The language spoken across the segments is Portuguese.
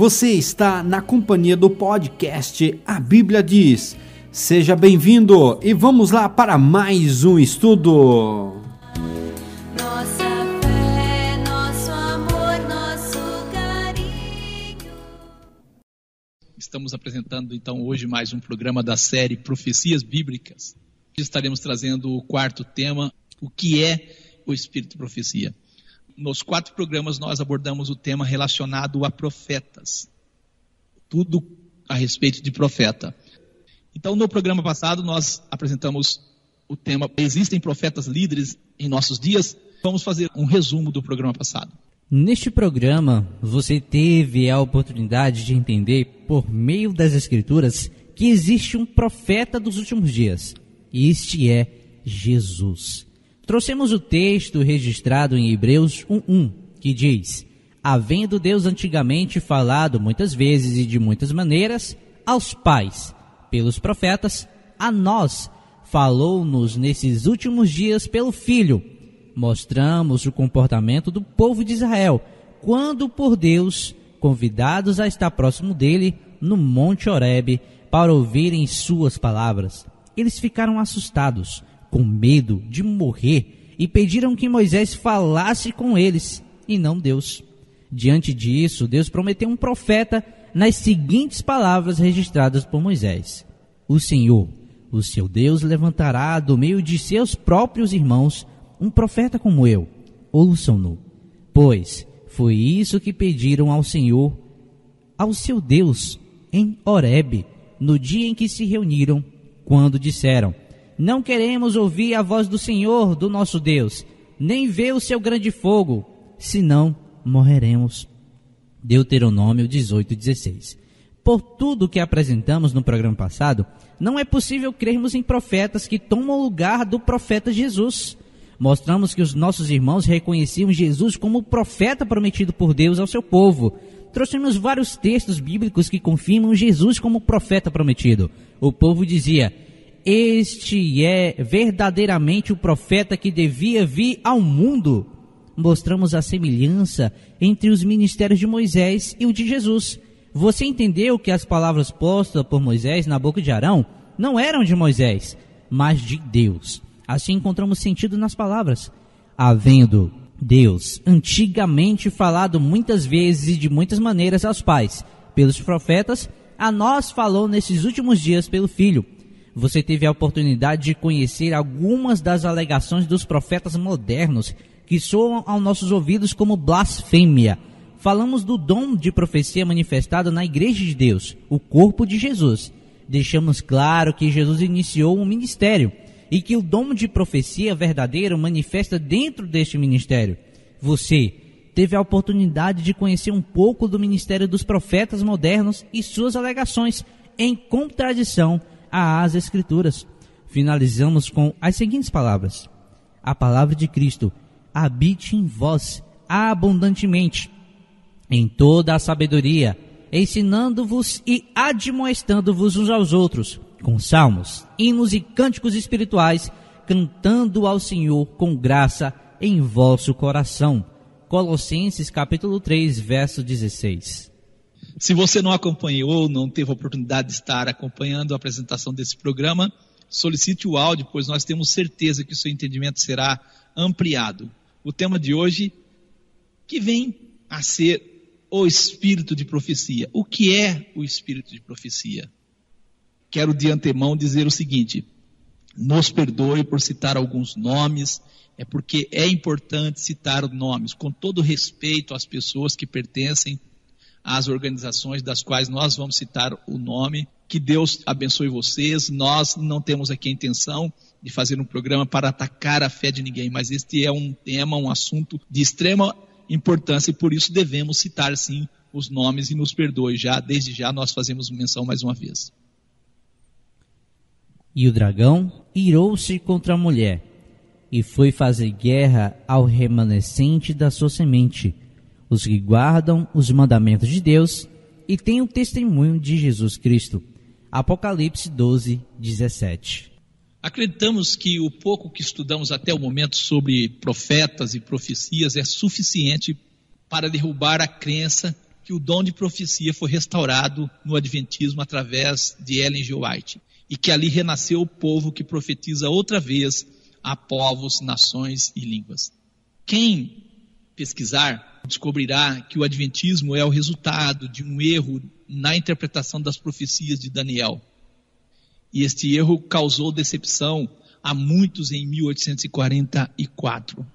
Você está na companhia do podcast A Bíblia Diz. Seja bem-vindo e vamos lá para mais um estudo. Nossa fé, nosso amor, nosso carinho. Estamos apresentando então hoje mais um programa da série Profecias Bíblicas. Estaremos trazendo o quarto tema, o que é o Espírito de Profecia. Nos quatro programas nós abordamos o tema relacionado a profetas. Tudo a respeito de profeta. Então, no programa passado, nós apresentamos o tema Existem profetas líderes em nossos dias? Vamos fazer um resumo do programa passado. Neste programa, você teve a oportunidade de entender, por meio das Escrituras, que existe um profeta dos últimos dias. E este é Jesus. Trouxemos o texto registrado em Hebreus 1:1, que diz: Havendo Deus antigamente falado muitas vezes e de muitas maneiras aos pais, pelos profetas, a nós falou-nos nesses últimos dias pelo Filho. Mostramos o comportamento do povo de Israel, quando por Deus, convidados a estar próximo dele, no Monte Horebe, para ouvirem suas palavras. Eles ficaram assustados, com medo de morrer, e pediram que Moisés falasse com eles, e não Deus. Diante disso, Deus prometeu um profeta nas seguintes palavras registradas por Moisés: O Senhor, o seu Deus, levantará do meio de seus próprios irmãos um profeta como eu. Ouçam-no. Pois foi isso que pediram ao Senhor, ao seu Deus, em Horebe, no dia em que se reuniram, quando disseram: Não queremos ouvir a voz do Senhor, do nosso Deus, nem ver o seu grande fogo, senão morreremos. Deuteronômio 18, 16. Por tudo que apresentamos no programa passado, não é possível crermos em profetas que tomam o lugar do profeta Jesus. Mostramos que os nossos irmãos reconheciam Jesus como o profeta prometido por Deus ao seu povo. Trouxemos vários textos bíblicos que confirmam Jesus como profeta prometido. O povo dizia: Este é verdadeiramente o profeta que devia vir ao mundo mostramos a semelhança entre os ministérios de Moisés e o de Jesus. Você entendeu que as palavras postas por Moisés na boca de Arão não eram de Moisés, mas de Deus. Assim encontramos sentido nas palavras. Havendo Deus antigamente falado muitas vezes e de muitas maneiras aos pais, pelos profetas, a nós falou nesses últimos dias pelo Filho. Você teve a oportunidade de conhecer algumas das alegações dos profetas modernos que soam aos nossos ouvidos como blasfêmia. Falamos do dom de profecia manifestado na Igreja de Deus, o corpo de Jesus. Deixamos claro que Jesus iniciou um ministério e que o dom de profecia verdadeiro manifesta dentro deste ministério. Você teve a oportunidade de conhecer um pouco do ministério dos profetas modernos e suas alegações em contradição às Escrituras. Finalizamos com as seguintes palavras: A palavra de Cristo habite em vós abundantemente, em toda a sabedoria, ensinando-vos e admoestando-vos uns aos outros, com salmos, hinos e cânticos espirituais, cantando ao Senhor com graça em vosso coração. Colossenses capítulo 3, verso 16. Se você não acompanhou, não teve a oportunidade de estar acompanhando a apresentação desse programa, solicite o áudio, pois nós temos certeza que o seu entendimento será ampliado o tema de hoje, que vem a ser o espírito de profecia. O que é o espírito de profecia? Quero de antemão dizer o seguinte: nos perdoe por citar alguns nomes, é porque é importante citar nomes, com todo respeito às pessoas que pertencem às organizações das quais nós vamos citar o nome. Que Deus abençoe vocês. Nós não temos aqui a intenção de fazer um programa para atacar a fé de ninguém, mas este é um tema, um assunto de extrema importância e por isso devemos citar sim os nomes e nos perdoe já, desde já nós fazemos menção mais uma vez. E o dragão irou-se contra a mulher e foi fazer guerra ao remanescente da sua semente, os que guardam os mandamentos de Deus e têm o testemunho de Jesus Cristo. Apocalipse 12, 17. Acreditamos que o pouco que estudamos até o momento sobre profetas e profecias é suficiente para derrubar a crença que o dom de profecia foi restaurado no Adventismo através de Ellen G. White e que ali renasceu o povo que profetiza outra vez a povos, nações e línguas. Quem pesquisar descobrirá que o Adventismo é o resultado de um erro na interpretação das profecias de Daniel. E este erro causou decepção a muitos em 1844.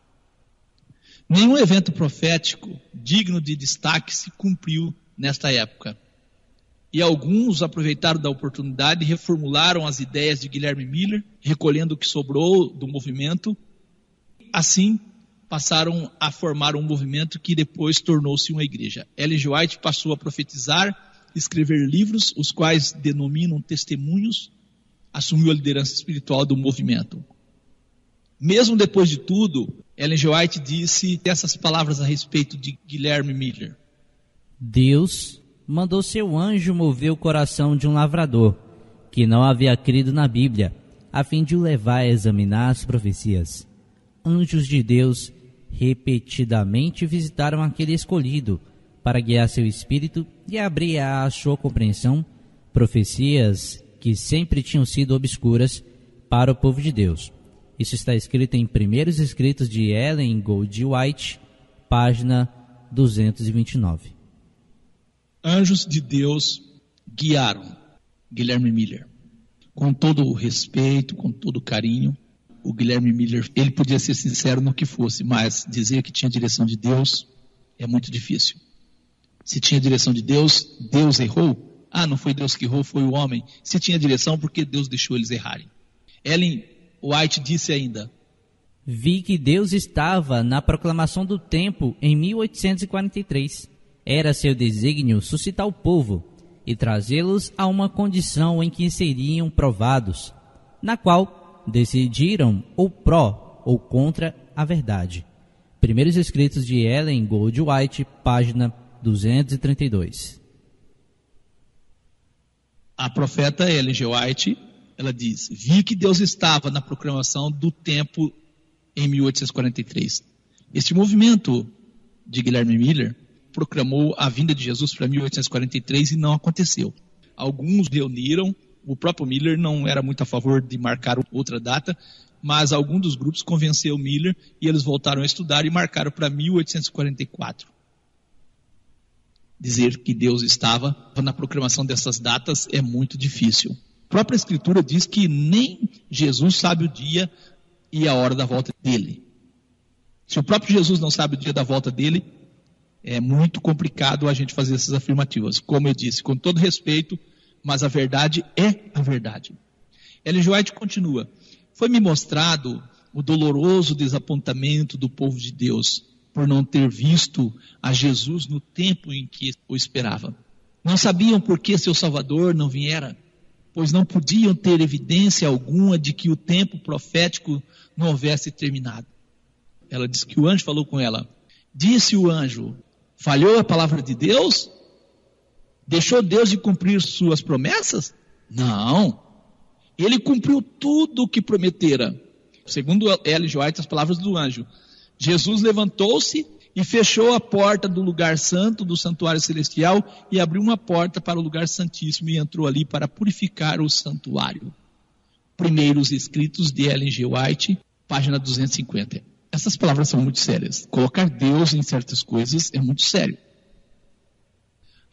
Nenhum evento profético digno de destaque se cumpriu nesta época. E alguns aproveitaram da oportunidade e reformularam as ideias de Guilherme Miller, recolhendo o que sobrou do movimento. Assim, passaram a formar um movimento que depois tornou-se uma igreja. Ellen G. White passou a profetizar, escrever livros, os quais denominam testemunhos, assumiu a liderança espiritual do movimento. Mesmo depois de tudo, Ellen G. White disse essas palavras a respeito de Guilherme Miller. Deus mandou seu anjo mover o coração de um lavrador, que não havia crido na Bíblia, a fim de o levar a examinar as profecias. Anjos de Deus repetidamente visitaram aquele escolhido para guiar seu espírito e abrir à sua compreensão profecias que sempre tinham sido obscuras para o povo de Deus. Isso está escrito em Primeiros Escritos de Ellen Gold White, página 229. Anjos de Deus guiaram Guilherme Miller. Com todo o respeito, com todo o carinho, o Guilherme Miller, ele podia ser sincero no que fosse, mas dizer que tinha direção de Deus é muito difícil. Se tinha direção de Deus, Deus errou? Ah, não foi Deus que errou, foi o homem. Se tinha direção, por que Deus deixou eles errarem? Ellen White disse ainda: Vi que Deus estava na proclamação do tempo em 1843. Era seu desígnio suscitar o povo e trazê-los a uma condição em que seriam provados, na qual decidiram ou pró ou contra a verdade. Primeiros escritos de Ellen Gold White, página 232. A profeta Ellen G. White, ela diz: Vi que Deus estava na proclamação do tempo em 1843. Este movimento de Guilherme Miller proclamou a vinda de Jesus para 1843 e não aconteceu. Alguns reuniram, o próprio Miller não era muito a favor de marcar outra data, mas algum dos grupos convenceu Miller e eles voltaram a estudar e marcaram para 1844. Dizer que Deus estava na proclamação dessas datas é muito difícil. A própria Escritura diz que nem Jesus sabe o dia e a hora da volta dele. Se o próprio Jesus não sabe o dia da volta dele, é muito complicado a gente fazer essas afirmativas. Como eu disse, com todo respeito, mas a verdade é a verdade. Ellen. White continua: Foi-me mostrado o doloroso desapontamento do povo de Deus por não ter visto a Jesus no tempo em que o esperava. Não sabiam por que seu Salvador não viera, pois não podiam ter evidência alguma de que o tempo profético não houvesse terminado. Ela diz que o anjo falou com ela. Disse o anjo: Falhou a palavra de Deus? Deixou Deus de cumprir suas promessas? Não. Ele cumpriu tudo o que prometera. Segundo Ellen White, as palavras do anjo. Jesus levantou-se e fechou a porta do lugar santo, do santuário celestial, e abriu uma porta para o lugar santíssimo e entrou ali para purificar o santuário. Primeiros escritos de Ellen G. White, página 250. Essas palavras são muito sérias. Colocar Deus em certas coisas é muito sério.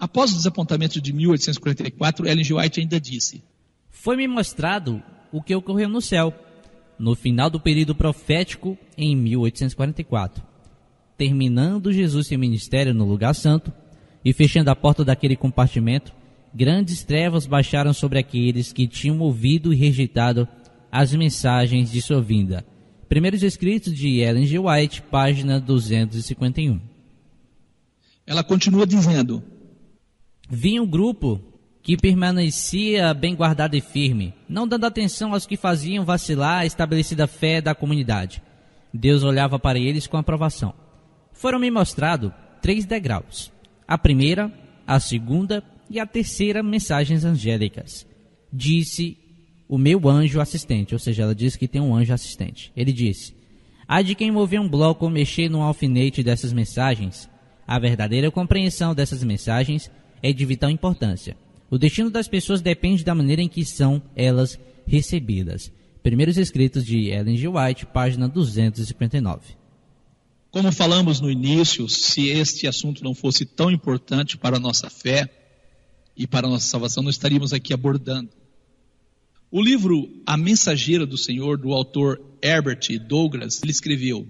Após o desapontamento de 1844, Ellen G. White ainda disse: Foi-me mostrado o que ocorreu no céu, no final do período profético em 1844. Terminando Jesus seu ministério no lugar santo e fechando a porta daquele compartimento, grandes trevas baixaram sobre aqueles que tinham ouvido e rejeitado as mensagens de sua vinda. Primeiros escritos de Ellen G. White, página 251. Ela continua dizendo: Vinha um grupo que permanecia bem guardado e firme, não dando atenção aos que faziam vacilar a estabelecida fé da comunidade. Deus olhava para eles com aprovação. Foram-me mostrados três degraus: a primeira, a segunda e a terceira mensagens angélicas. Disse o meu anjo assistente, ou seja, ela disse que tem um anjo assistente. Ele disse: Há de quem mover um bloco ou mexer no alfinete dessas mensagens, A verdadeira compreensão dessas mensagens é de vital importância. O destino das pessoas depende da maneira em que são elas recebidas. Primeiros escritos de Ellen G. White, página 259. Como falamos no início, se este assunto não fosse tão importante para a nossa fé e para a nossa salvação, não estaríamos aqui abordando. O livro A Mensageira do Senhor, do autor Herbert Douglas, ele escreveu: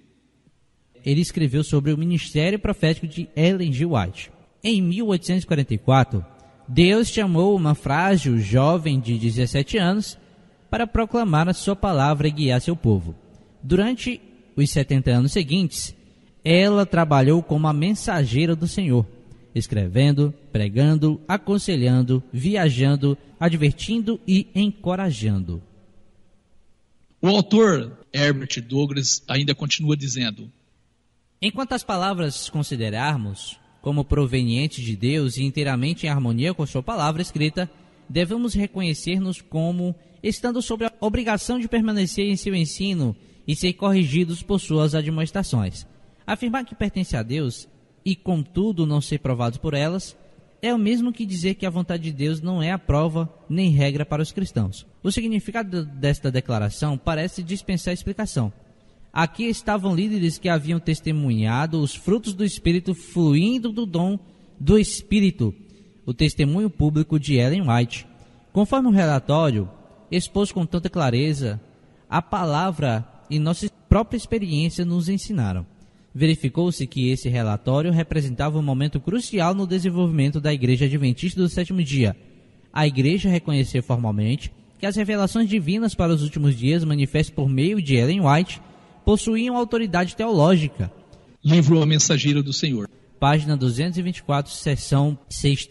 Ele escreveu sobre o ministério profético de Ellen G. White. Em 1844, Deus chamou uma frágil jovem de 17 anos para proclamar a sua palavra e guiar seu povo. Durante os 70 anos seguintes, ela trabalhou como a mensageira do Senhor, escrevendo, pregando, aconselhando, viajando, advertindo e encorajando. O autor Herbert Douglas ainda continua dizendo: Enquanto as palavras considerarmos como provenientes de Deus e inteiramente em harmonia com Sua palavra escrita, devemos reconhecer-nos como estando sob a obrigação de permanecer em seu ensino e ser corrigidos por suas admoestações. Afirmar que pertence a Deus e, contudo, não ser provados por elas é o mesmo que dizer que a vontade de Deus não é a prova nem regra para os cristãos. O significado desta declaração parece dispensar explicação. Aqui estavam líderes que haviam testemunhado os frutos do Espírito fluindo do dom do Espírito, o testemunho público de Ellen White. Conforme o relatório, expôs com tanta clareza, a palavra e nossa própria experiência nos ensinaram. Verificou-se que esse relatório representava um momento crucial no desenvolvimento da Igreja Adventista do Sétimo Dia. A Igreja reconheceu formalmente que as revelações divinas para os últimos dias manifestas por meio de Ellen White possuíam autoridade teológica. Livro A Mensageira do Senhor. Página 224, seção 6.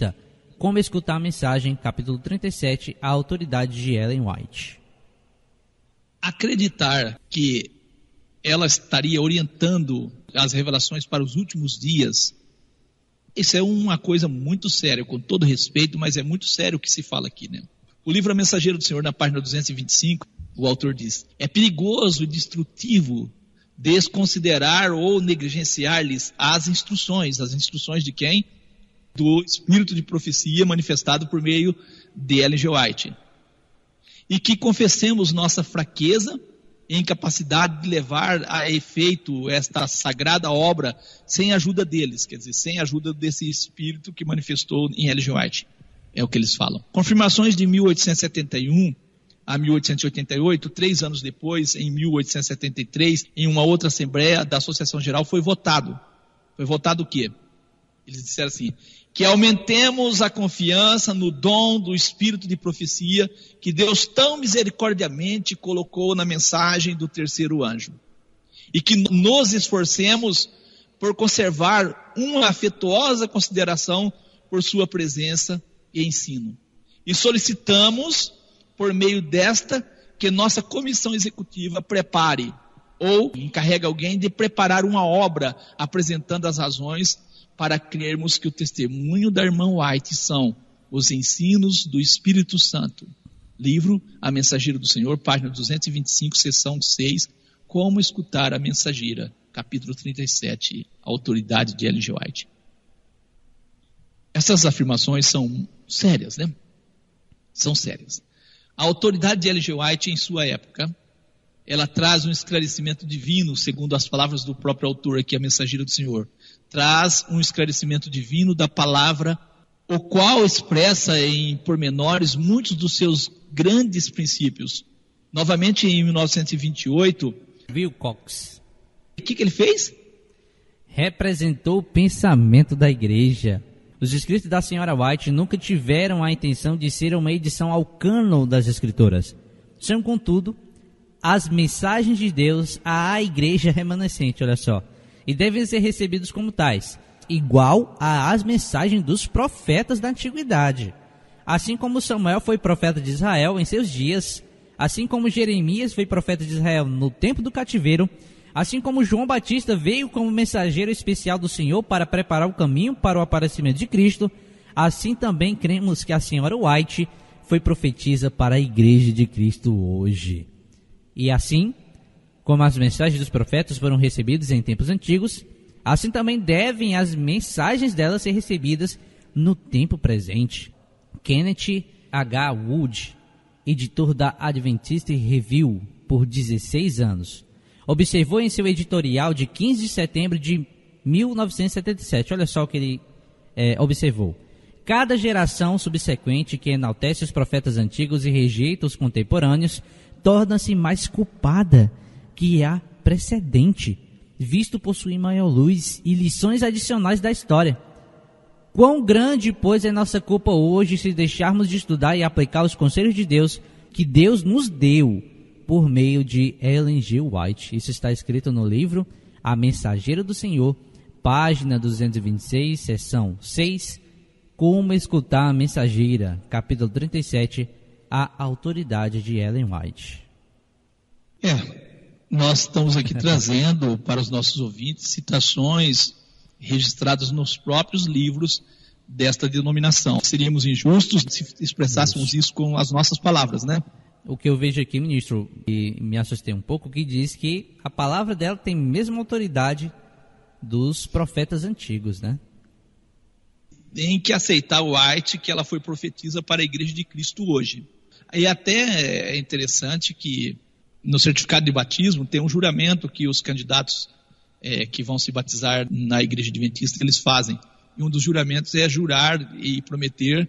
Como escutar a mensagem, capítulo 37, a autoridade de Ellen White. Acreditar que ela estaria orientando as revelações para os últimos dias, isso é uma coisa muito séria, com todo respeito, mas é muito sério o que se fala aqui, né? O livro A Mensageira do Senhor, na página 225, o autor diz: É perigoso e destrutivo desconsiderar ou negligenciar-lhes as instruções. As instruções de quem? Do espírito de profecia manifestado por meio de Ellen G. White. E que confessemos nossa fraqueza e incapacidade de levar a efeito esta sagrada obra sem a ajuda deles, quer dizer, sem a ajuda desse espírito que manifestou em Ellen G. White. É o que eles falam. Confirmações de 1871 a 1888, três anos depois, em 1873, em uma outra assembleia da Associação Geral, foi votado. Foi votado o quê? Eles disseram assim: que aumentemos a confiança no dom do espírito de profecia que Deus tão misericordiamente colocou na mensagem do terceiro anjo. E que nos esforcemos por conservar uma afetuosa consideração por sua presença e ensino. E solicitamos por meio desta que nossa comissão executiva prepare ou encarregue alguém de preparar uma obra apresentando as razões para crermos que o testemunho da irmã White são os ensinos do Espírito Santo. Livro A Mensageira do Senhor, página 225, seção 6, Como escutar a mensageira, capítulo 37, Autoridade de Ellen. White. Essas afirmações são sérias, né? São sérias. A autoridade de L.G. White, em sua época, ela traz um esclarecimento divino, segundo as palavras do próprio autor aqui, a mensageira do Senhor. Traz um esclarecimento divino da palavra, o qual expressa em pormenores muitos dos seus grandes princípios. Novamente, em 1928, Wilcox o que, que ele fez? representou o pensamento da igreja. Os escritos da senhora White nunca tiveram a intenção de ser uma edição ao cânon das escrituras. São, contudo, as mensagens de Deus à igreja remanescente, olha só, e devem ser recebidos como tais, igual às mensagens dos profetas da antiguidade. Assim como Samuel foi profeta de Israel em seus dias, assim como Jeremias foi profeta de Israel no tempo do cativeiro, Assim como João Batista veio como mensageiro especial do Senhor para preparar o caminho para o aparecimento de Cristo, assim também cremos que a senhora White foi profetisa para a igreja de Cristo hoje. E assim, como as mensagens dos profetas foram recebidas em tempos antigos, Assim também devem as mensagens dela ser recebidas no tempo presente. Kenneth H. Wood, editor da Adventist Review por 16 anos, observou em seu editorial de 15 de setembro de 1977, olha só o que ele é, observou. Cada geração subsequente que enaltece os profetas antigos e rejeita os contemporâneos torna-se mais culpada que a precedente, visto possuir maior luz e lições adicionais da história. Quão grande, pois, é nossa culpa hoje se deixarmos de estudar e aplicar os conselhos de Deus que Deus nos deu por meio de Ellen G. White. Isso está escrito no livro A Mensageira do Senhor, página 226, seção 6, Como Escutar a Mensageira, capítulo 37, A Autoridade de Ellen White. É, nós estamos aqui trazendo para os nossos ouvintes citações registradas nos próprios livros desta denominação. Seríamos injustos se expressássemos isso com as nossas palavras, né? O que eu vejo aqui, ministro, e me assustei um pouco, que diz que a palavra dela tem a mesma autoridade dos profetas antigos, né? Tem que aceitar o White que ela foi profetisa para a igreja de Cristo hoje. E até é interessante que no certificado de batismo tem um juramento que os candidatos é, que vão se batizar na igreja adventista eles fazem. E um dos juramentos é jurar e prometer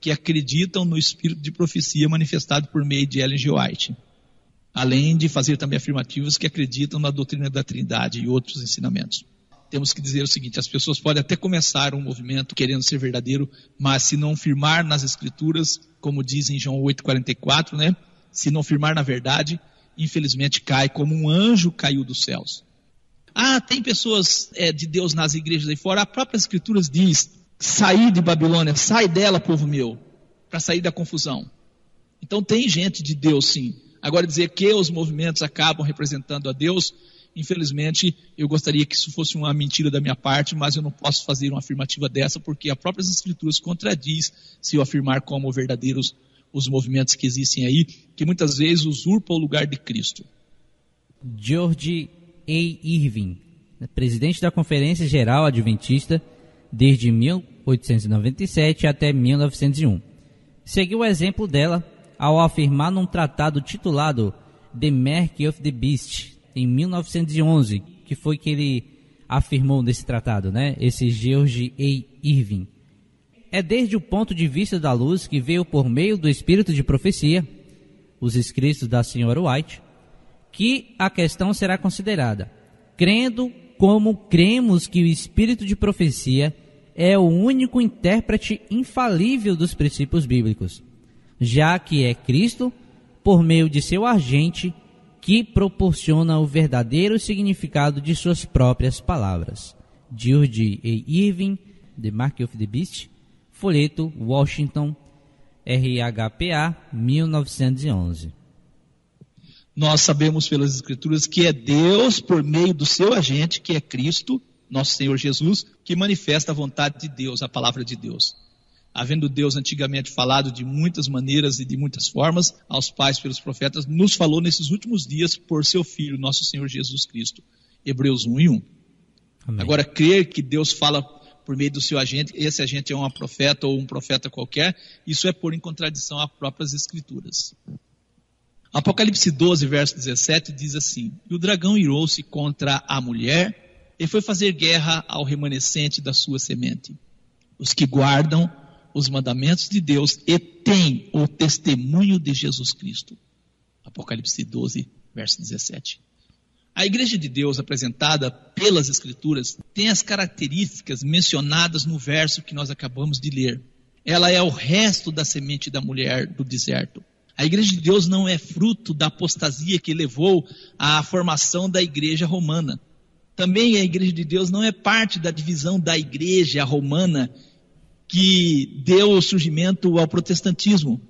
que acreditam no espírito de profecia manifestado por meio de Ellen G. White. Além de fazer também afirmativos que acreditam na doutrina da Trindade e outros ensinamentos. Temos que dizer o seguinte: as pessoas podem até começar um movimento querendo ser verdadeiro, mas se não firmar nas Escrituras, como diz em João 8,44, né? Se não firmar na verdade, infelizmente cai como um anjo caiu dos céus. Ah, tem pessoas é, de Deus nas igrejas aí fora. A própria Escritura diz: sair de Babilônia, sai dela, povo meu, para sair da confusão. Então tem gente de Deus sim. Agora dizer que os movimentos acabam representando a Deus, infelizmente eu gostaria que isso fosse uma mentira da minha parte, mas eu não posso fazer uma afirmativa dessa porque a própria Escrituras contradiz se eu afirmar como verdadeiros os movimentos que existem aí, que muitas vezes usurpam o lugar de Cristo. George A. Irving, presidente da Conferência Geral Adventista desde 1897 até 1901. Seguiu o exemplo dela ao afirmar num tratado titulado The Mark of the Beast, em 1911, que foi que ele afirmou nesse tratado, né? Esse George A. Irving. É desde o ponto de vista da luz que veio por meio do espírito de profecia, os escritos da senhora White, que a questão será considerada, crendo como cremos que o espírito de profecia é o único intérprete infalível dos princípios bíblicos, já que é Cristo, por meio de seu agente, que proporciona o verdadeiro significado de suas próprias palavras. George A. Irving, The Mark of the Beast, folheto Washington, RHPA, 1911. Nós sabemos pelas Escrituras que é Deus, por meio do seu agente, que é Cristo, nosso Senhor Jesus, que manifesta a vontade de Deus, a palavra de Deus. Havendo Deus antigamente falado de muitas maneiras e de muitas formas aos pais pelos profetas, nos falou nesses últimos dias por seu Filho, nosso Senhor Jesus Cristo. Hebreus 1 e 1. Amém. Agora, crer que Deus fala por meio do seu agente, esse agente é um profeta ou um profeta qualquer, isso é pôr em contradição às próprias Escrituras. Apocalipse 12, verso 17 diz assim: E o dragão irou-se contra a mulher e foi fazer guerra ao remanescente da sua semente, os que guardam os mandamentos de Deus e têm o testemunho de Jesus Cristo. Apocalipse 12, verso 17. A igreja de Deus apresentada pelas Escrituras tem as características mencionadas no verso que nós acabamos de ler. Ela é o resto da semente da mulher do deserto. A igreja de Deus não é fruto da apostasia que levou à formação da igreja romana. Também a igreja de Deus não é parte da divisão da igreja romana que deu o surgimento ao protestantismo.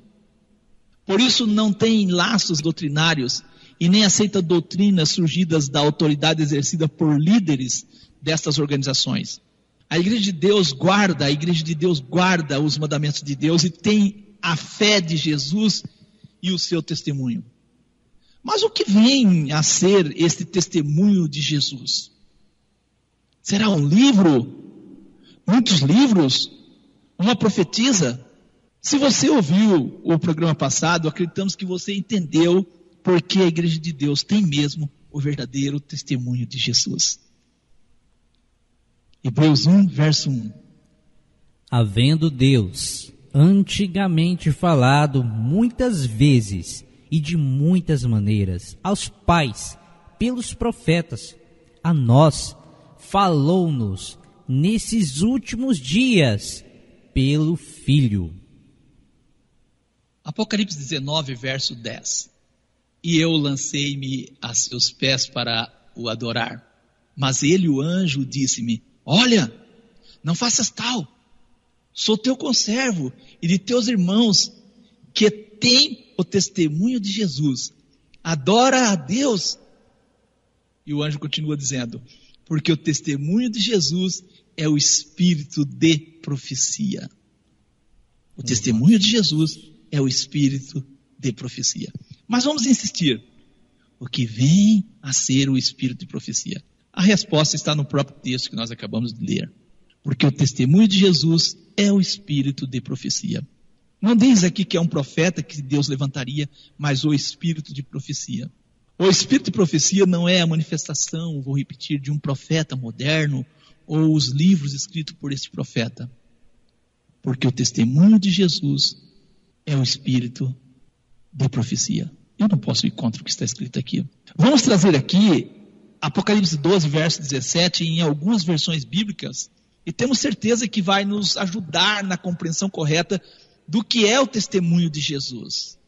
Por isso não tem laços doutrinários e nem aceita doutrinas surgidas da autoridade exercida por líderes destas organizações. A igreja de Deus guarda, a igreja de Deus guarda os mandamentos de Deus e tem a fé de Jesus e o seu testemunho. Mas o que vem a ser este testemunho de Jesus? Será um livro? Muitos livros? Uma profetisa? Se você ouviu o programa passado, acreditamos que você entendeu porque a igreja de Deus tem mesmo o verdadeiro testemunho de Jesus. Hebreus 1, verso 1. Havendo Deus antigamente falado muitas vezes e de muitas maneiras aos pais pelos profetas, a nós falou-nos nesses últimos dias pelo Filho. Apocalipse 19, verso 10. E eu lancei-me a seus pés para o adorar. Mas ele, o anjo, disse-me: Olha, não faças tal. Sou teu conservo e de teus irmãos que têm o testemunho de Jesus. Adora a Deus. E o anjo continua dizendo: Porque o testemunho de Jesus é o espírito de profecia. O testemunho de Jesus é o espírito de profecia. Mas vamos insistir. O que vem a ser o espírito de profecia? A resposta está no próprio texto que nós acabamos de ler. Porque o testemunho de Jesus é o espírito de profecia. Não diz aqui que é um profeta que Deus levantaria, mas o espírito de profecia. O espírito de profecia não é a manifestação, vou repetir, de um profeta moderno ou os livros escritos por esse profeta. Porque o testemunho de Jesus é o espírito de profecia. Eu não posso ir contra o que está escrito aqui. Vamos trazer aqui Apocalipse 12, verso 17, em algumas versões bíblicas, e temos certeza que vai nos ajudar na compreensão correta do que é o testemunho de Jesus.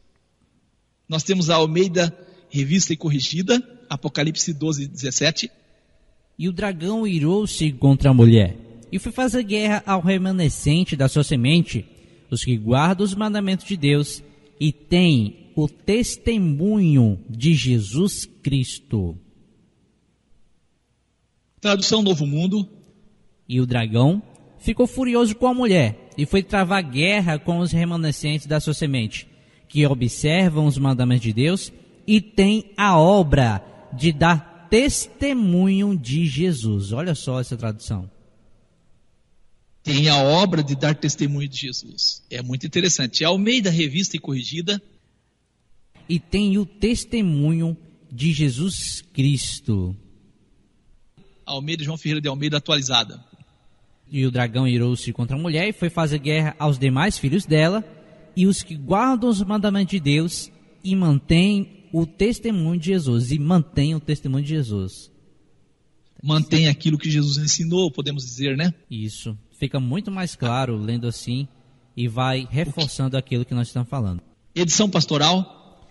Nós temos a Almeida Revista e Corrigida, Apocalipse 12, 17. E o dragão irou-se contra a mulher, e foi fazer guerra ao remanescente da sua semente, os que guardam os mandamentos de Deus e têm o testemunho de Jesus Cristo. Tradução Novo Mundo. E o dragão ficou furioso com a mulher e foi travar guerra com os remanescentes da sua semente, que observam os mandamentos de Deus e têm a obra de dar testemunho de Jesus. Olha só essa tradução. Tem a obra de dar testemunho de Jesus. É muito interessante. Almeida Revista e Corrigida. E tem o testemunho de Jesus Cristo. Almeida João Ferreira de Almeida atualizada. E o dragão irou-se contra a mulher e foi fazer guerra aos demais filhos dela, e os que guardam os mandamentos de Deus e mantêm o testemunho de Jesus. E mantém o testemunho de Jesus. Mantém aquilo que Jesus ensinou, podemos dizer, né? Isso. Fica muito mais claro lendo assim e vai reforçando aquilo que nós estamos falando. Edição pastoral.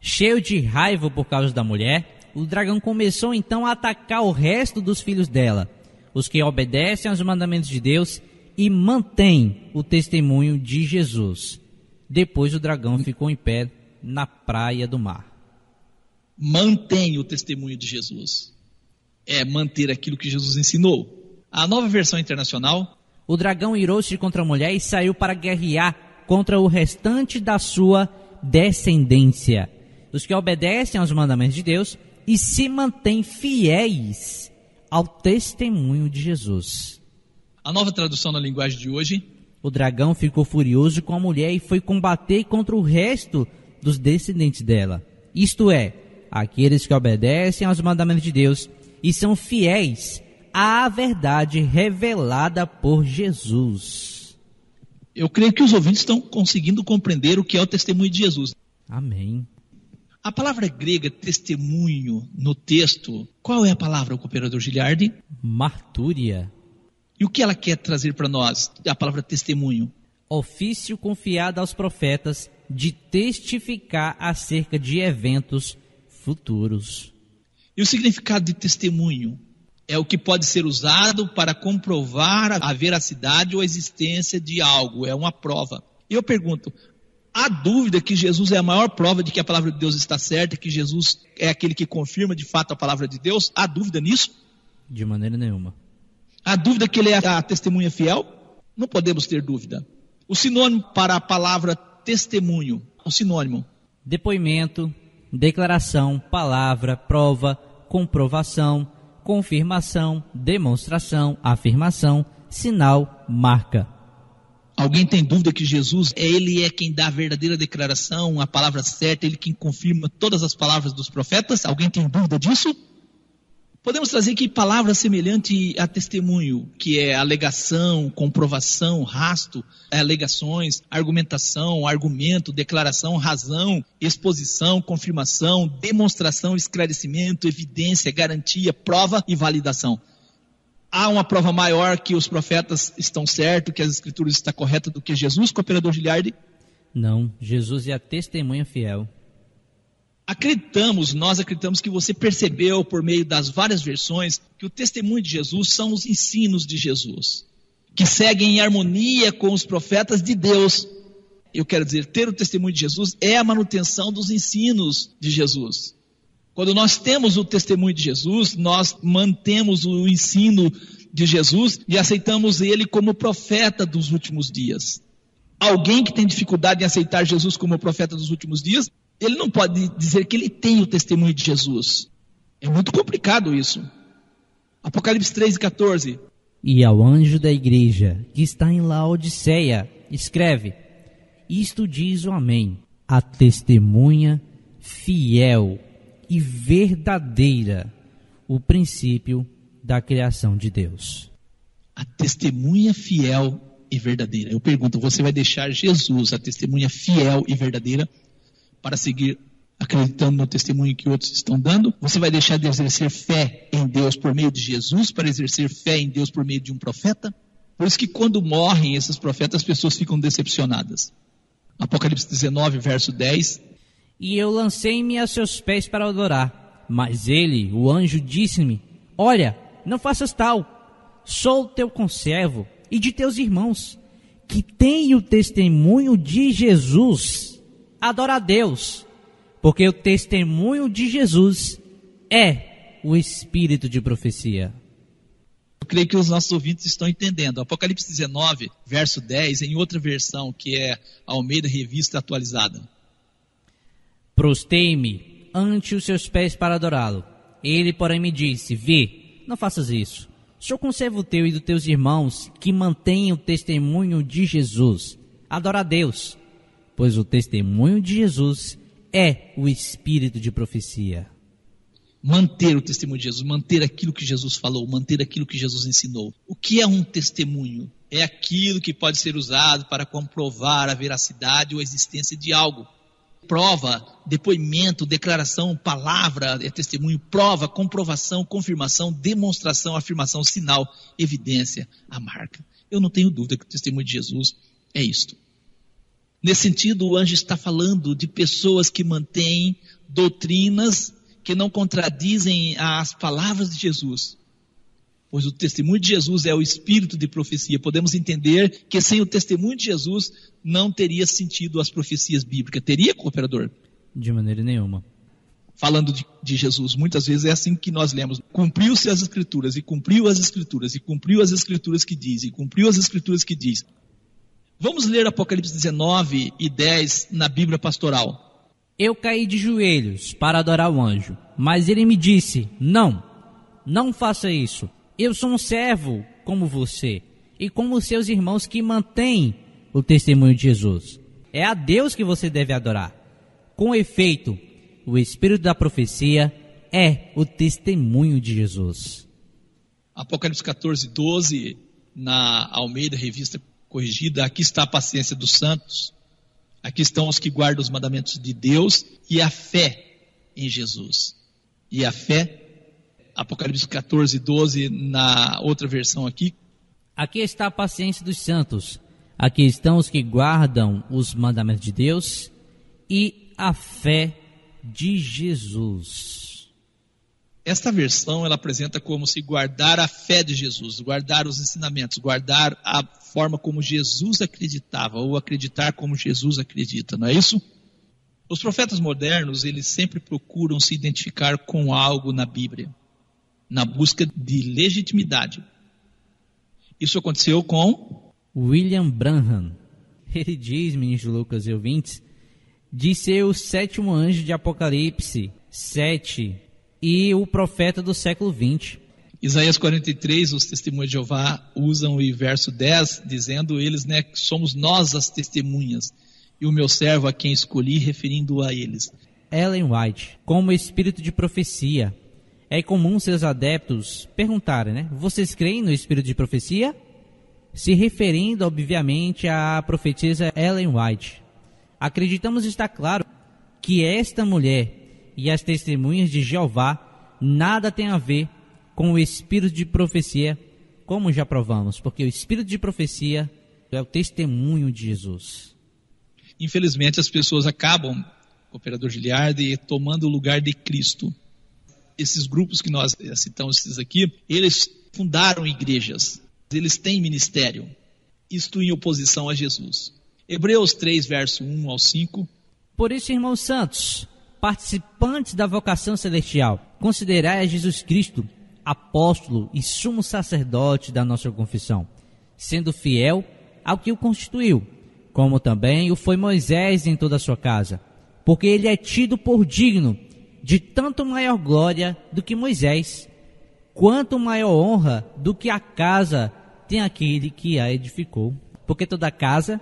Cheio de raiva por causa da mulher, o dragão começou então a atacar o resto dos filhos dela, os que obedecem aos mandamentos de Deus e mantêm o testemunho de Jesus. Depois o dragão ficou em pé na praia do mar. Mantém o testemunho de Jesus. É manter aquilo que Jesus ensinou. A nova versão internacional. O dragão irou-se contra a mulher e saiu para guerrear contra o restante da sua descendência, os que obedecem aos mandamentos de Deus e se mantêm fiéis ao testemunho de Jesus. A nova tradução na linguagem de hoje. O dragão ficou furioso com a mulher e foi combater contra o resto dos descendentes dela, isto é, aqueles que obedecem aos mandamentos de Deus e são fiéis à verdade revelada por Jesus. Eu creio que os ouvintes estão conseguindo compreender o que é o testemunho de Jesus. Amém. A palavra grega testemunho no texto, qual é a palavra, cooperador Giliardi? Martúria. E o que ela quer trazer para nós? A palavra testemunho. Ofício confiado aos profetas de testificar acerca de eventos futuros. E o significado de testemunho é o que pode ser usado para comprovar a veracidade ou a existência de algo, é uma prova. E eu pergunto, há dúvida que Jesus é a maior prova de que a palavra de Deus está certa, que Jesus é aquele que confirma de fato a palavra de Deus? Há dúvida nisso? De maneira nenhuma. Há dúvida que ele é a testemunha fiel? Não podemos ter dúvida. O sinônimo para a palavra testemunho, o sinônimo. Depoimento, declaração, palavra, prova, comprovação, confirmação, demonstração, afirmação, sinal, marca. Alguém tem dúvida que Jesus é ele é quem dá a verdadeira declaração, a palavra certa, ele quem confirma todas as palavras dos profetas? Alguém tem dúvida disso? Podemos trazer aqui palavra semelhante a testemunho, que é alegação, comprovação, rasto, alegações, argumentação, argumento, declaração, razão, exposição, confirmação, demonstração, esclarecimento, evidência, garantia, prova e validação há uma prova maior que os profetas estão certos, que as escrituras estão corretas do que Jesus, cooperador Giliardi? Não, Jesus é a testemunha fiel. Acreditamos, nós acreditamos que você percebeu por meio das várias versões que o testemunho de Jesus são os ensinos de Jesus, que seguem em harmonia com os profetas de Deus. Eu quero dizer, ter o testemunho de Jesus é a manutenção dos ensinos de Jesus. Quando nós temos o testemunho de Jesus, nós mantemos o ensino de Jesus e aceitamos ele como profeta dos últimos dias. Alguém que tem dificuldade em aceitar Jesus como profeta dos últimos dias, ele não pode dizer que ele tem o testemunho de Jesus. É muito complicado isso. Apocalipse 3 e 14. E ao anjo da igreja que está em Laodiceia, escreve: Isto diz o Amém, a testemunha fiel e verdadeira o princípio da criação de Deus. A testemunha fiel e verdadeira. Eu pergunto, você vai deixar Jesus, a testemunha fiel e verdadeira, para seguir acreditando no testemunho que outros estão dando? Você vai deixar de exercer fé em Deus por meio de Jesus para exercer fé em Deus por meio de um profeta? Por isso que quando morrem esses profetas, as pessoas ficam decepcionadas. Apocalipse 19, verso 10, e eu lancei-me a seus pés para adorar. Mas ele, o anjo, disse-me: Olha, não faças tal. Sou teu conservo e de teus irmãos, que têm o testemunho de Jesus. Adora a Deus, porque o testemunho de Jesus é o espírito de profecia. Eu creio que os nossos ouvintes estão entendendo. Apocalipse 19, verso 10, em outra versão, que é a Almeida Revista Atualizada. Prostei-me ante os seus pés para adorá-lo. Ele, porém, me disse: Vê, não faças isso. Sou conservo teu e dos teus irmãos que mantêm o testemunho de Jesus. Adora a Deus, pois o testemunho de Jesus é o espírito de profecia. Manter o testemunho de Jesus, manter aquilo que Jesus falou, manter aquilo que Jesus ensinou. O que é um testemunho? É aquilo que pode ser usado para comprovar a veracidade ou a existência de algo prova, depoimento, declaração, palavra, é testemunho, prova, comprovação, confirmação, demonstração, afirmação, sinal, evidência, a marca. Eu não tenho dúvida que o testemunho de Jesus é isto. Nesse sentido, o anjo está falando de pessoas que mantêm doutrinas que não contradizem as palavras de Jesus pois o testemunho de Jesus é o espírito de profecia. Podemos entender que sem o testemunho de Jesus não teria sentido as profecias bíblicas. Teria, cooperador? De maneira nenhuma. Falando de, de Jesus, muitas vezes é assim que nós lemos. Cumpriu-se as escrituras, e cumpriu as escrituras, e cumpriu as escrituras que diz, e cumpriu as escrituras que diz. Vamos ler Apocalipse 19 e 10 na Bíblia Pastoral. Eu caí de joelhos para adorar o anjo, mas ele me disse: Não, não faça isso. Eu sou um servo como você e como seus irmãos que mantêm o testemunho de Jesus. É a Deus que você deve adorar. Com efeito, o espírito da profecia é o testemunho de Jesus. Apocalipse 14, 12, na Almeida Revista Corrigida, aqui está a paciência dos santos, aqui estão os que guardam os mandamentos de Deus e a fé em Jesus. E a fé Apocalipse 14, 12, na outra versão aqui. Aqui está a paciência dos santos. Aqui estão os que guardam os mandamentos de Deus e a fé de Jesus. Esta versão ela apresenta como se guardar a fé de Jesus, guardar os ensinamentos, guardar a forma como Jesus acreditava ou acreditar como Jesus acredita, não é isso? Os profetas modernos, eles sempre procuram se identificar com algo na Bíblia na busca de legitimidade. Isso aconteceu com William Branham. Ele diz, ministro Lucas e ouvintes, de ser o sétimo anjo de Apocalipse 7 e o profeta do século 20. Isaías 43, os testemunhos de Jeová usam o verso 10, dizendo eles, né, que somos nós as testemunhas, e o meu servo a quem escolhi, referindo a eles. Ellen White, como espírito de profecia. É comum seus adeptos perguntarem, né? Vocês creem no espírito de profecia? Se referindo, obviamente, à profetisa Ellen White. Acreditamos estar claro que esta mulher e as testemunhas de Jeová nada tem a ver com o espírito de profecia, como já provamos, porque o espírito de profecia é o testemunho de Jesus. Infelizmente, as pessoas acabam, operador Giliardi, tomando o lugar de Cristo. Esses grupos que nós citamos esses aqui, eles fundaram igrejas, eles têm ministério, isto em oposição a Jesus. Hebreus 3, verso 1 ao 5. Por isso, irmãos santos, participantes da vocação celestial, considerai a Jesus Cristo apóstolo e sumo sacerdote da nossa confissão, sendo fiel ao que o constituiu, como também o foi Moisés em toda a sua casa, porque ele é tido por digno de tanto maior glória do que Moisés, quanto maior honra do que a casa tem aquele que a edificou. Porque toda casa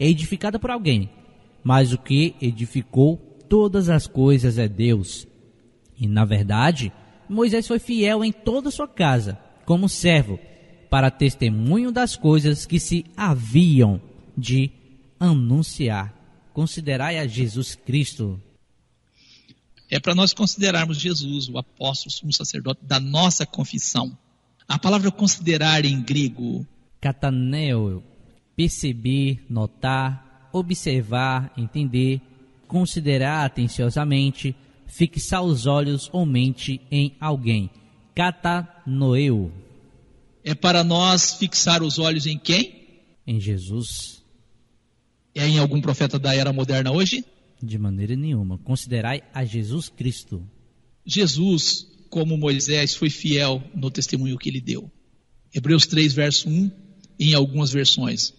é edificada por alguém, mas o que edificou todas as coisas é Deus. E na verdade, Moisés foi fiel em toda a sua casa, como servo, para testemunho das coisas que se haviam de anunciar. Considerai a Jesus Cristo. É para nós considerarmos Jesus, o apóstolo, sumo sacerdote da nossa confissão. A palavra considerar em grego, Cataneo, perceber, notar, observar, entender, considerar atenciosamente, fixar os olhos ou mente em alguém. Catanoeu, é para nós fixar os olhos em quem? em Jesus, É em algum profeta da era moderna hoje? de maneira nenhuma. Considerai a Jesus Cristo. Jesus, como Moisés, foi fiel no testemunho que ele deu. Hebreus 3, verso 1, em algumas versões.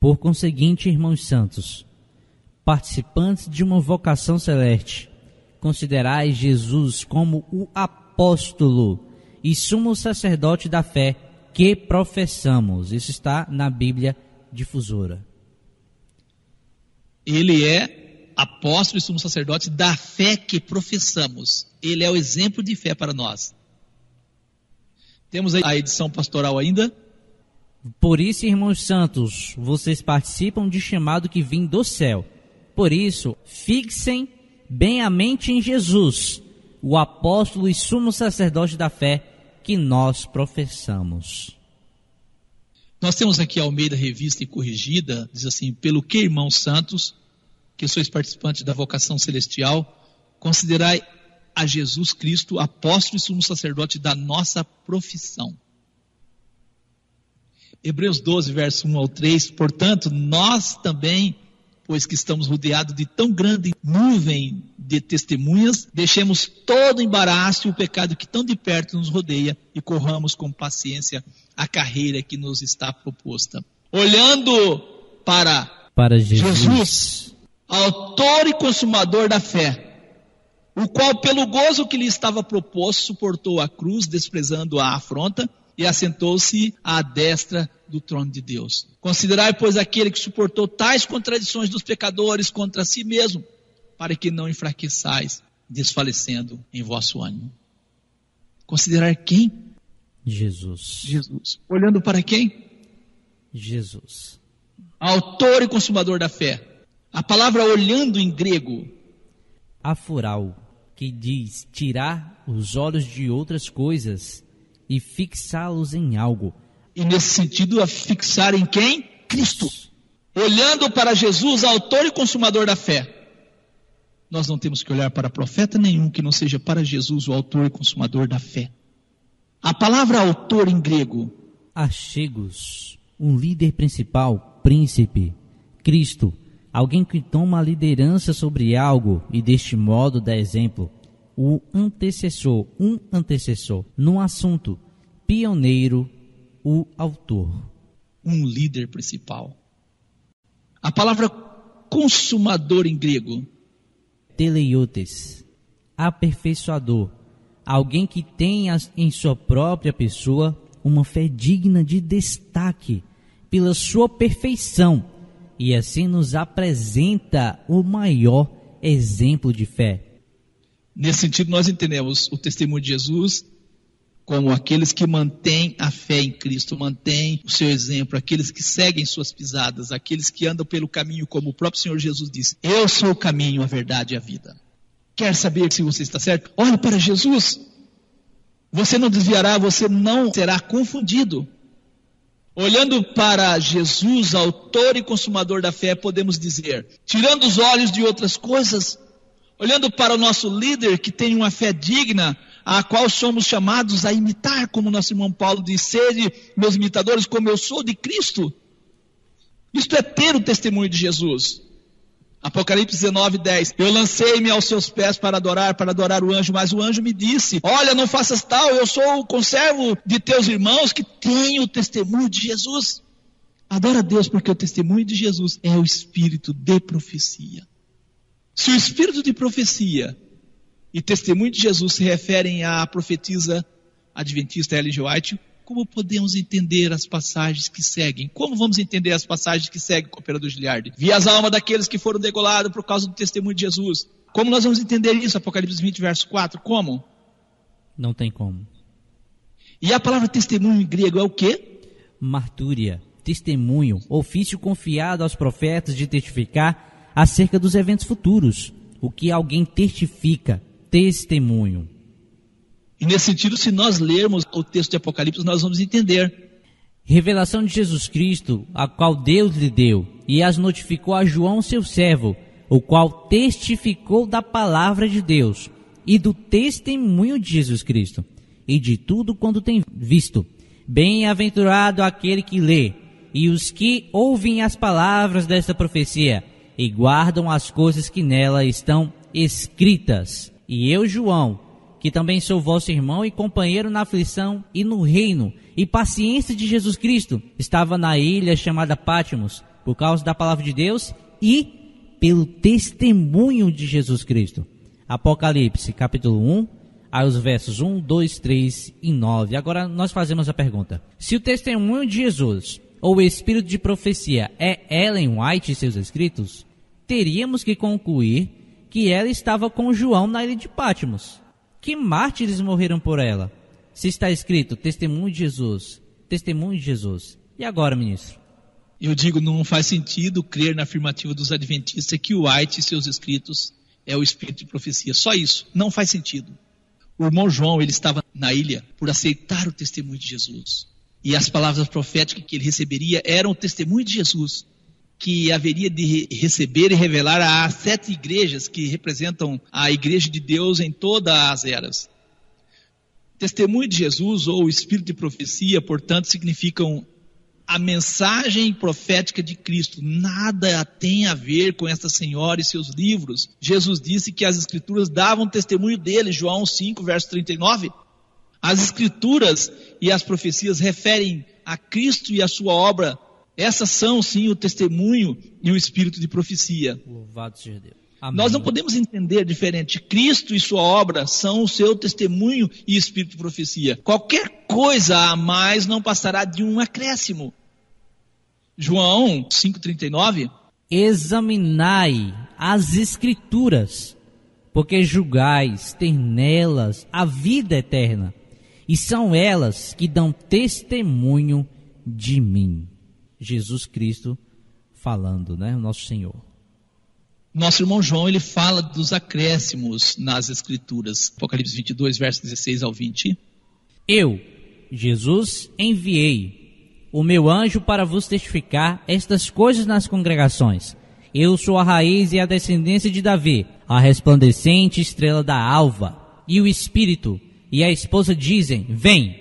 Por conseguinte, irmãos santos, participantes de uma vocação celeste, considerai Jesus como o apóstolo e sumo sacerdote da fé que professamos. Isso está na Bíblia difusora. Ele é apóstolo e sumo sacerdote da fé que professamos. Ele é o exemplo de fé para nós. Temos aí a edição pastoral ainda. Por isso, irmãos santos, vocês participam de chamado que vem do céu. Por isso, fixem bem a mente em Jesus, o apóstolo e sumo sacerdote da fé que nós professamos. Nós temos aqui a Almeida Revista e Corrigida, diz assim: pelo que, irmãos santos, que sois participantes da vocação celestial, considerai a Jesus Cristo, apóstolo e sumo sacerdote da nossa profissão. Hebreus 12, verso 1 ao 3. Portanto, nós também, pois que estamos rodeados de tão grande nuvem de testemunhas, deixemos todo o embaraço e o pecado que tão de perto nos rodeia e corramos com paciência a carreira que nos está proposta. Olhando para Para Jesus. Jesus, autor e consumador da fé, o qual, pelo gozo que lhe estava proposto, suportou a cruz, desprezando a afronta, e assentou-se à destra do trono de Deus. Considerai, pois, aquele que suportou tais contradições dos pecadores contra si mesmo, para que não enfraqueçais, desfalecendo em vosso ânimo. Considerar quem? Jesus. Jesus. Olhando para quem? Jesus. Autor e consumador da fé. A palavra olhando em grego Afural, que diz tirar os olhos de outras coisas e fixá-los em algo. E nesse sentido, a fixar em quem? Cristo. Olhando para Jesus, autor e consumador da fé. Nós não temos que olhar para profeta nenhum que não seja para Jesus, o autor e consumador da fé. A palavra autor em grego Achegos, um líder principal, príncipe, Cristo, alguém que toma a liderança sobre algo e deste modo dá exemplo. O antecessor, um antecessor, num assunto, pioneiro, o autor. um líder principal. A palavra consumador em grego Teleiotes, aperfeiçoador, alguém que tenha em sua própria pessoa uma fé digna de destaque pela sua perfeição e assim nos apresenta o maior exemplo de fé. Nesse sentido, nós entendemos o testemunho de Jesus como aqueles que mantêm a fé em Cristo, mantêm o seu exemplo, aqueles que seguem suas pisadas, aqueles que andam pelo caminho, como o próprio Senhor Jesus disse: Eu sou o caminho, a verdade e a vida. Quer saber se você está certo? Olhe para Jesus. Você não desviará, você não será confundido. Olhando para Jesus, autor e consumador da fé, podemos dizer, tirando os olhos de outras coisas, olhando para o nosso líder que tem uma fé digna, a qual somos chamados a imitar, como nosso irmão Paulo diz, sede meus imitadores, como eu sou de Cristo. Isto é ter o testemunho de Jesus. Apocalipse 19, 10. Eu lancei-me aos seus pés para adorar, para adorar o anjo, mas o anjo me disse: Olha, não faças tal, eu sou o conservo de teus irmãos que tem o testemunho de Jesus. Adora a Deus, porque o testemunho de Jesus é o espírito de profecia. Se o espírito de profecia e testemunho de Jesus se referem à profetisa adventista Ellen G. White, como podemos entender as passagens que seguem? Como vamos entender as passagens que seguem, cooperador Giliardi? Vi as almas daqueles que foram degolados por causa do testemunho de Jesus. Como nós vamos entender isso? Apocalipse 20, verso 4. Como? Não tem como. E a palavra testemunho em grego é o quê? Martúria, testemunho, ofício confiado aos profetas de testificar acerca dos eventos futuros. O que alguém testifica, testemunho. E nesse sentido, se nós lermos o texto de Apocalipse, nós vamos entender. Revelação de Jesus Cristo, a qual Deus lhe deu, e as notificou a João, seu servo, o qual testificou da palavra de Deus e do testemunho de Jesus Cristo, e de tudo quanto tem visto. Bem-aventurado aquele que lê, e os que ouvem as palavras desta profecia, e guardam as coisas que nela estão escritas. E eu, João, que também sou vosso irmão e companheiro na aflição e no reino e paciência de Jesus Cristo, estava na ilha chamada Pátimos, por causa da palavra de Deus e pelo testemunho de Jesus Cristo. Apocalipse, capítulo 1, aos versos 1, 2, 3 e 9. Agora nós fazemos a pergunta: se o testemunho de Jesus ou o espírito de profecia é Ellen White e seus escritos, teríamos que concluir que ela estava com João na ilha de Pátimos. Que mártires morreram por ela? Se está escrito testemunho de Jesus, testemunho de Jesus. E agora, ministro? Eu digo, não faz sentido crer na afirmativa dos adventistas que o White e seus escritos é o espírito de profecia. Só isso. Não faz sentido. O irmão João, ele estava na ilha por aceitar o testemunho de Jesus. E as palavras proféticas que ele receberia eram o testemunho de Jesus, que haveria de receber e revelar às sete igrejas que representam a igreja de Deus em todas as eras. Testemunho de Jesus ou espírito de profecia, portanto, significam a mensagem profética de Cristo. Nada tem a ver com esta senhora e seus livros. Jesus disse que as escrituras davam testemunho dele, João 5, verso 39. As escrituras e as profecias referem a Cristo e a sua obra. Essas são, sim, o testemunho e o espírito de profecia. Louvado seja Deus. Amém. Nós não podemos entender diferente. Cristo e sua obra são o seu testemunho e espírito de profecia. Qualquer coisa a mais não passará de um acréscimo. João 5,39. Examinai as escrituras, porque julgais ter nelas a vida eterna, e são elas que dão testemunho de mim. Jesus Cristo falando, né? O nosso Senhor. Nosso irmão João, ele fala dos acréscimos nas escrituras. Apocalipse 22, versos 16 ao 20. Eu, Jesus, enviei o meu anjo para vos testificar estas coisas nas congregações. Eu sou a raiz e a descendência de Davi, a resplandecente estrela da alva. E o Espírito e a esposa dizem: Vem.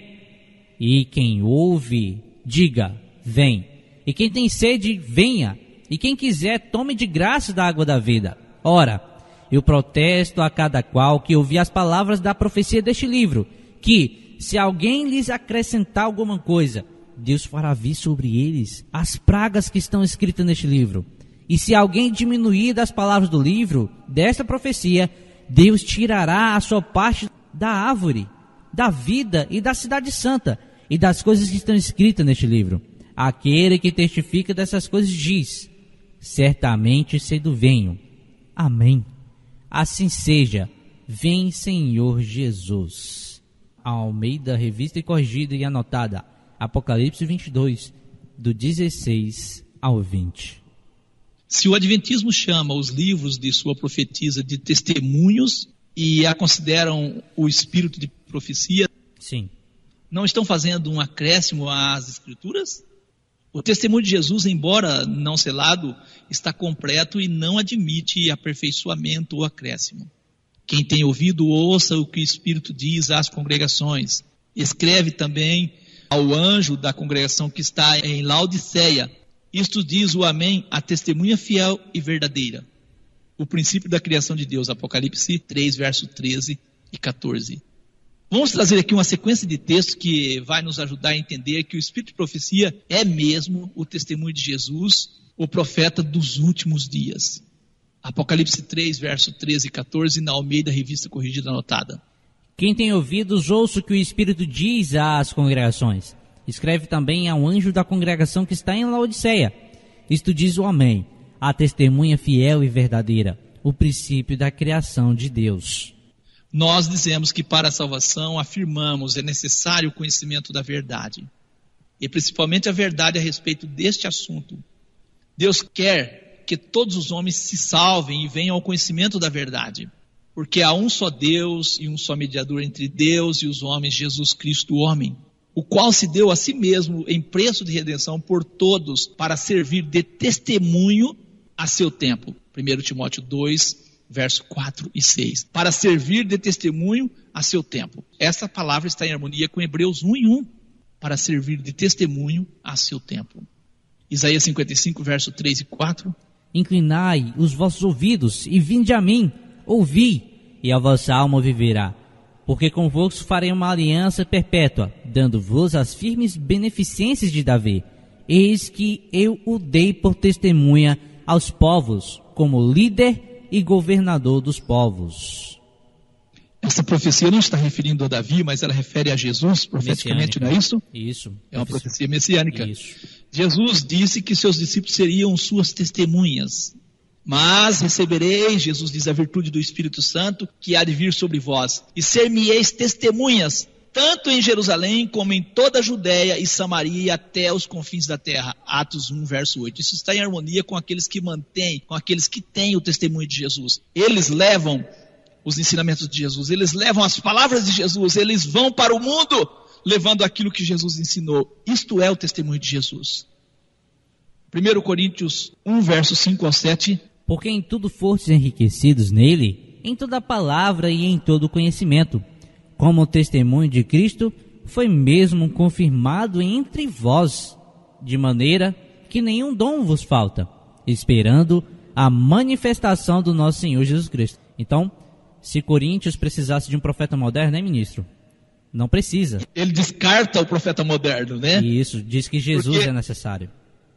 E quem ouve, diga: Vem. E quem tem sede, venha. E quem quiser, tome de graça da água da vida. Ora, eu protesto a cada qual que ouvir as palavras da profecia deste livro, que, se alguém lhes acrescentar alguma coisa, Deus fará vir sobre eles as pragas que estão escritas neste livro. E se alguém diminuir das palavras do livro, desta profecia, Deus tirará a sua parte da árvore, da vida e da cidade santa e das coisas que estão escritas neste livro. Aquele que testifica dessas coisas diz: Certamente cedo venho. Amém. Assim seja. Vem, Senhor Jesus. Almeida, revista e corrigida e anotada. Apocalipse 22, do 16 ao 20. Se o Adventismo chama os livros de sua profetisa de testemunhos e a consideram o espírito de profecia, Sim. não estão fazendo um acréscimo às Escrituras? O testemunho de Jesus, embora não selado, está completo e não admite aperfeiçoamento ou acréscimo. Quem tem ouvido, ouça o que o Espírito diz às congregações. Escreve também ao anjo da congregação que está em Laodiceia. Isto diz o Amém, a testemunha fiel e verdadeira. O princípio da criação de Deus, Apocalipse 3, verso 13 e 14. Vamos trazer aqui uma sequência de textos que vai nos ajudar a entender que o Espírito de profecia é mesmo o testemunho de Jesus, o profeta dos últimos dias. Apocalipse 3, verso 13 e 14, na Almeida Revista Corrigida Anotada. Quem tem ouvidos, ouça o que o Espírito diz às congregações. Escreve também ao anjo da congregação que está em Laodiceia. Isto diz o Amém, a testemunha fiel e verdadeira, o princípio da criação de Deus. Nós dizemos que para a salvação, afirmamos, é necessário o conhecimento da verdade. E principalmente a verdade a respeito deste assunto. Deus quer que todos os homens se salvem e venham ao conhecimento da verdade. Porque há um só Deus e um só mediador entre Deus e os homens, Jesus Cristo, o homem, o qual se deu a si mesmo em preço de redenção por todos para servir de testemunho a seu tempo. 1 Timóteo 2, verso 4 e 6. Para servir de testemunho a seu tempo. Essa palavra está em harmonia com Hebreus 1 e 1. Para servir de testemunho a seu tempo. Isaías 55, verso 3 e 4. Inclinai os vossos ouvidos e vinde a mim, ouvi, e a vossa alma viverá. Porque convosco farei uma aliança perpétua, dando-vos as firmes beneficências de Davi. Eis que eu o dei por testemunha aos povos, como líder e governador dos povos. Essa profecia não está referindo a Davi, mas ela refere a Jesus, profeticamente, não é isso? Isso. É uma profecia messiânica. Isso. Jesus disse que seus discípulos seriam suas testemunhas. Mas recebereis, Jesus diz, a virtude do Espírito Santo que há de vir sobre vós, e ser-me-eis testemunhas, tanto em Jerusalém como em toda a Judéia e Samaria até os confins da terra. Atos 1, verso 8. Isso está em harmonia com aqueles que mantêm, com aqueles que têm o testemunho de Jesus. Eles levam os ensinamentos de Jesus, eles levam as palavras de Jesus, eles vão para o mundo levando aquilo que Jesus ensinou. Isto é o testemunho de Jesus. 1 Coríntios 1, verso 5 ao 7. Porque em tudo fostes enriquecidos nele, em toda palavra e em todo conhecimento, como o testemunho de Cristo foi mesmo confirmado entre vós, de maneira que nenhum dom vos falta, esperando a manifestação do nosso Senhor Jesus Cristo. Então, se Coríntios precisasse de um profeta moderno, né, ministro? Não precisa. Ele descarta o profeta moderno, né? Isso, diz que Jesus Porque- é necessário.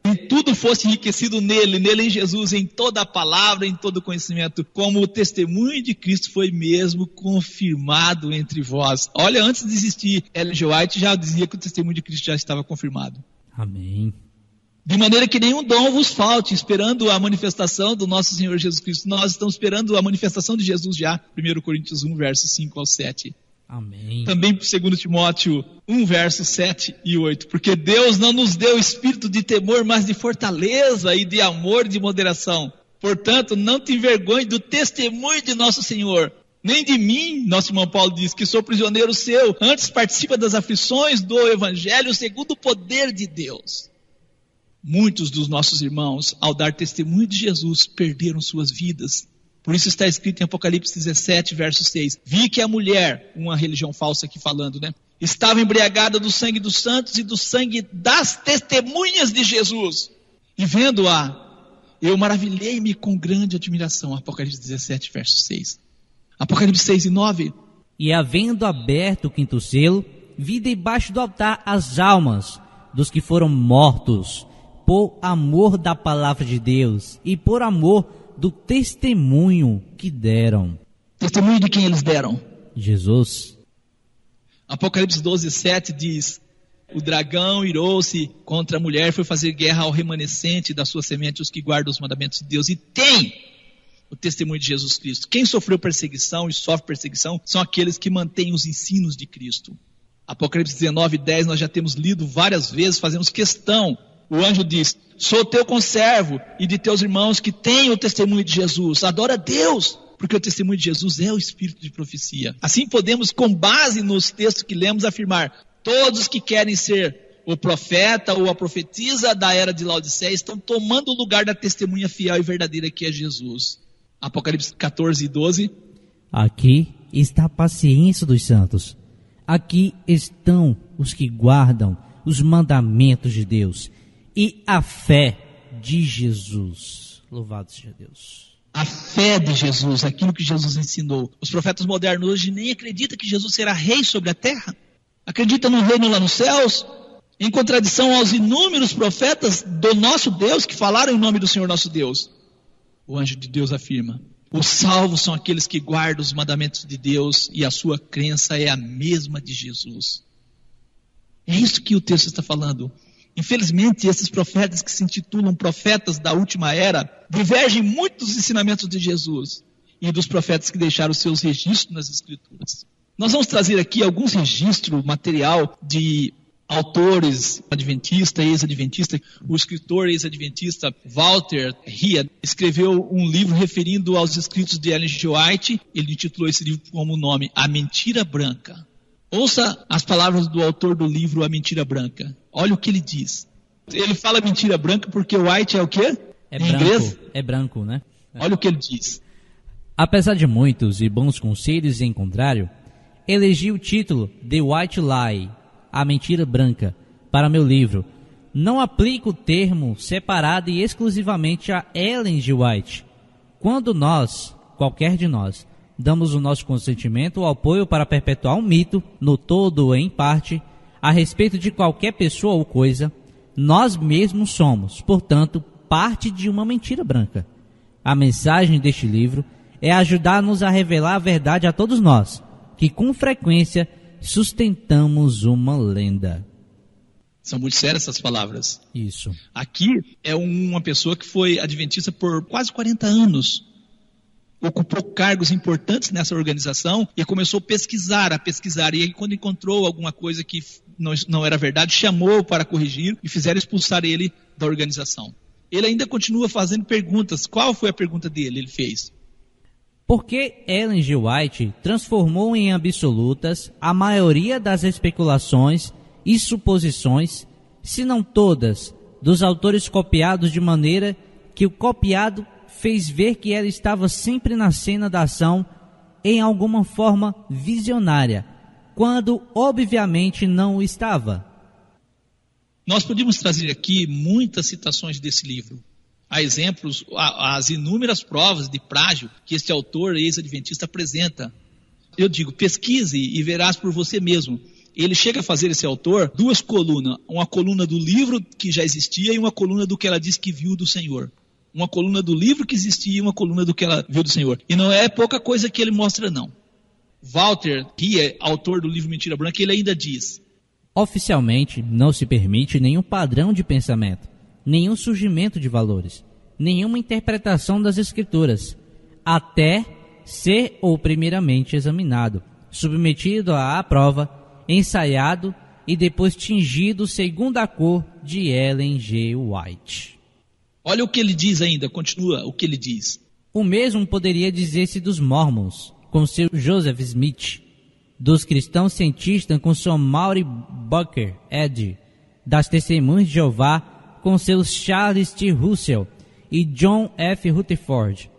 E tudo fosse enriquecido nele, nele em Jesus, em toda a palavra, em todo o conhecimento, como o testemunho de Cristo foi mesmo confirmado entre vós. Olha, antes de existir Ellen G. White já dizia que o testemunho de Cristo já estava confirmado. Amém. De maneira que nenhum dom vos falte, esperando a manifestação do nosso Senhor Jesus Cristo. Nós estamos esperando a manifestação de Jesus já. 1 Coríntios 1, versos 5 ao 7. Amém. Também 2 Timóteo 1, versos 7 e 8. Porque Deus não nos deu espírito de temor, mas de fortaleza e de amor e de moderação. Portanto, não te envergonhe do testemunho de nosso Senhor. Nem de mim, nosso irmão Paulo diz, que sou prisioneiro seu. Antes participa das aflições do Evangelho segundo o poder de Deus. Muitos dos nossos irmãos, ao dar testemunho de Jesus, perderam suas vidas. Por isso está escrito em Apocalipse 17, verso 6. Vi que a mulher, uma religião falsa aqui falando, né? Estava embriagada do sangue dos santos e do sangue das testemunhas de Jesus. E vendo-a, eu maravilhei-me com grande admiração. Apocalipse 17, verso 6. Apocalipse 6 e 9. E havendo aberto o quinto selo, vi debaixo do altar as almas dos que foram mortos, por amor da palavra de Deus e por amor do testemunho que deram. Testemunho de quem eles deram? Jesus. Apocalipse 12, 7 diz: O dragão irou-se contra a mulher, foi fazer guerra ao remanescente da sua semente, os que guardam os mandamentos de Deus, e tem o testemunho de Jesus Cristo. Quem sofreu perseguição e sofre perseguição são aqueles que mantêm os ensinos de Cristo. Apocalipse 19, 10 nós já temos lido várias vezes, fazemos questão. O anjo diz: Sou teu conservo e de teus irmãos que têm o testemunho de Jesus. Adora Deus, porque o testemunho de Jesus é o espírito de profecia. Assim podemos, com base nos textos que lemos, afirmar: todos que querem ser o profeta ou a profetisa da era de Laodiceia estão tomando o lugar da testemunha fiel e verdadeira que é Jesus. Apocalipse 14 e 12. Aqui está a paciência dos santos. Aqui estão os que guardam os mandamentos de Deus e a fé de Jesus. Louvado seja Deus. A fé de Jesus, aquilo que Jesus ensinou. Os profetas modernos hoje nem acreditam que Jesus será rei sobre a terra. Acreditam no reino lá nos céus, em contradição aos inúmeros profetas do nosso Deus que falaram em nome do Senhor nosso Deus. O anjo de Deus afirma: os salvos são aqueles que guardam os mandamentos de Deus e a sua crença é a mesma de Jesus. É isso que o texto está falando. Infelizmente, esses profetas que se intitulam profetas da última era divergem muito dos ensinamentos de Jesus e dos profetas que deixaram seus registros nas Escrituras. Nós vamos trazer aqui alguns registros, material de autores adventista, ex-adventista. O escritor ex-adventista Walter Ria escreveu um livro referindo aos escritos de Ellen G. White. Ele intitulou esse livro como nome A Mentira Branca. Ouça as palavras do autor do livro A Mentira Branca. Olha o que ele diz. Ele fala mentira branca porque White é o quê? É em branco, inglês? é branco, né? Olha o que ele diz. Apesar de muitos e bons conselhos em contrário, elegi o título The White Lie, a mentira branca, para meu livro. Não aplico o termo separado e exclusivamente a Ellen G. White. Quando nós, qualquer de nós, damos o nosso consentimento ou apoio para perpetuar um mito, no todo ou em parte, a respeito de qualquer pessoa ou coisa, nós mesmos somos, portanto, parte de uma mentira branca. A mensagem deste livro é ajudar-nos a revelar a verdade a todos nós, que com frequência sustentamos uma lenda. São muito sérias essas palavras. Isso. Aqui é uma pessoa que foi adventista por quase 40 anos. Ocupou cargos importantes nessa organização e começou a pesquisar, a pesquisar. E aí, quando encontrou alguma coisa que não, não era verdade, chamou para corrigir e fizeram expulsar ele da organização. Ele ainda continua fazendo perguntas. Qual foi a pergunta dele? Ele fez: Por que Ellen G. White transformou em absolutas a maioria das especulações e suposições, se não todas, dos autores copiados de maneira que o copiado fez ver que ela estava sempre na cena da ação em alguma forma visionária, quando obviamente não o estava? Nós podíamos trazer aqui muitas citações desse livro. Há exemplos, as inúmeras provas de plágio que este autor ex-adventista apresenta. Eu digo, pesquise e verás por você mesmo. Ele chega a fazer esse autor duas colunas, uma coluna do livro que já existia e uma coluna do que ela diz que viu do Senhor. Uma coluna do livro que existia e uma coluna do que ela viu do Senhor. E não é pouca coisa que ele mostra, não. Walter, que é autor do livro Mentira Branca, ele ainda diz: Oficialmente, não se permite nenhum padrão de pensamento, nenhum surgimento de valores, nenhuma interpretação das Escrituras, até ser ou primeiramente examinado, submetido à prova, ensaiado e depois tingido segundo a cor de Ellen G. White. Olha o que ele diz ainda, continua o que ele diz. O mesmo poderia dizer-se dos Mormons, com seu Joseph Smith, dos cristãos cientistas com seu Maury Bucker Ed, das testemunhas de Jeová com seus Charles T. Russell e John F. Rutherford,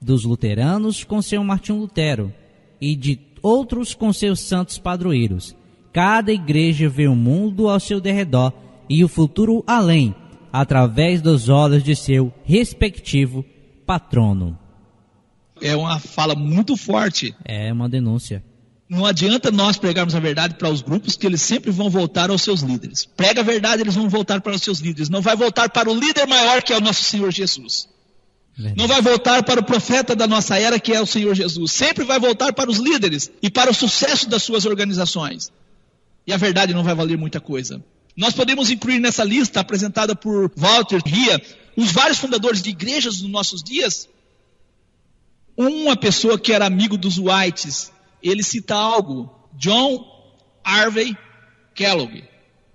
dos luteranos com seu Martinho Lutero e de outros com seus santos padroeiros. Cada igreja vê o mundo ao seu derredor e o futuro além, através dos olhos de seu respectivo patrono. É uma fala muito forte. É uma denúncia. Não adianta nós pregarmos a verdade para os grupos que eles sempre vão voltar aos seus líderes. Prega a verdade, eles vão voltar para os seus líderes. Não vai voltar para o líder maior que é o nosso Senhor Jesus. Verdade. Não vai voltar para o profeta da nossa era, que é o Senhor Jesus. Sempre vai voltar para os líderes e para o sucesso das suas organizações. E a verdade não vai valer muita coisa. Nós podemos incluir nessa lista apresentada por Walter Ria os vários fundadores de igrejas dos nossos dias. Uma pessoa que era amigo dos Whites, ele cita algo. John Harvey Kellogg,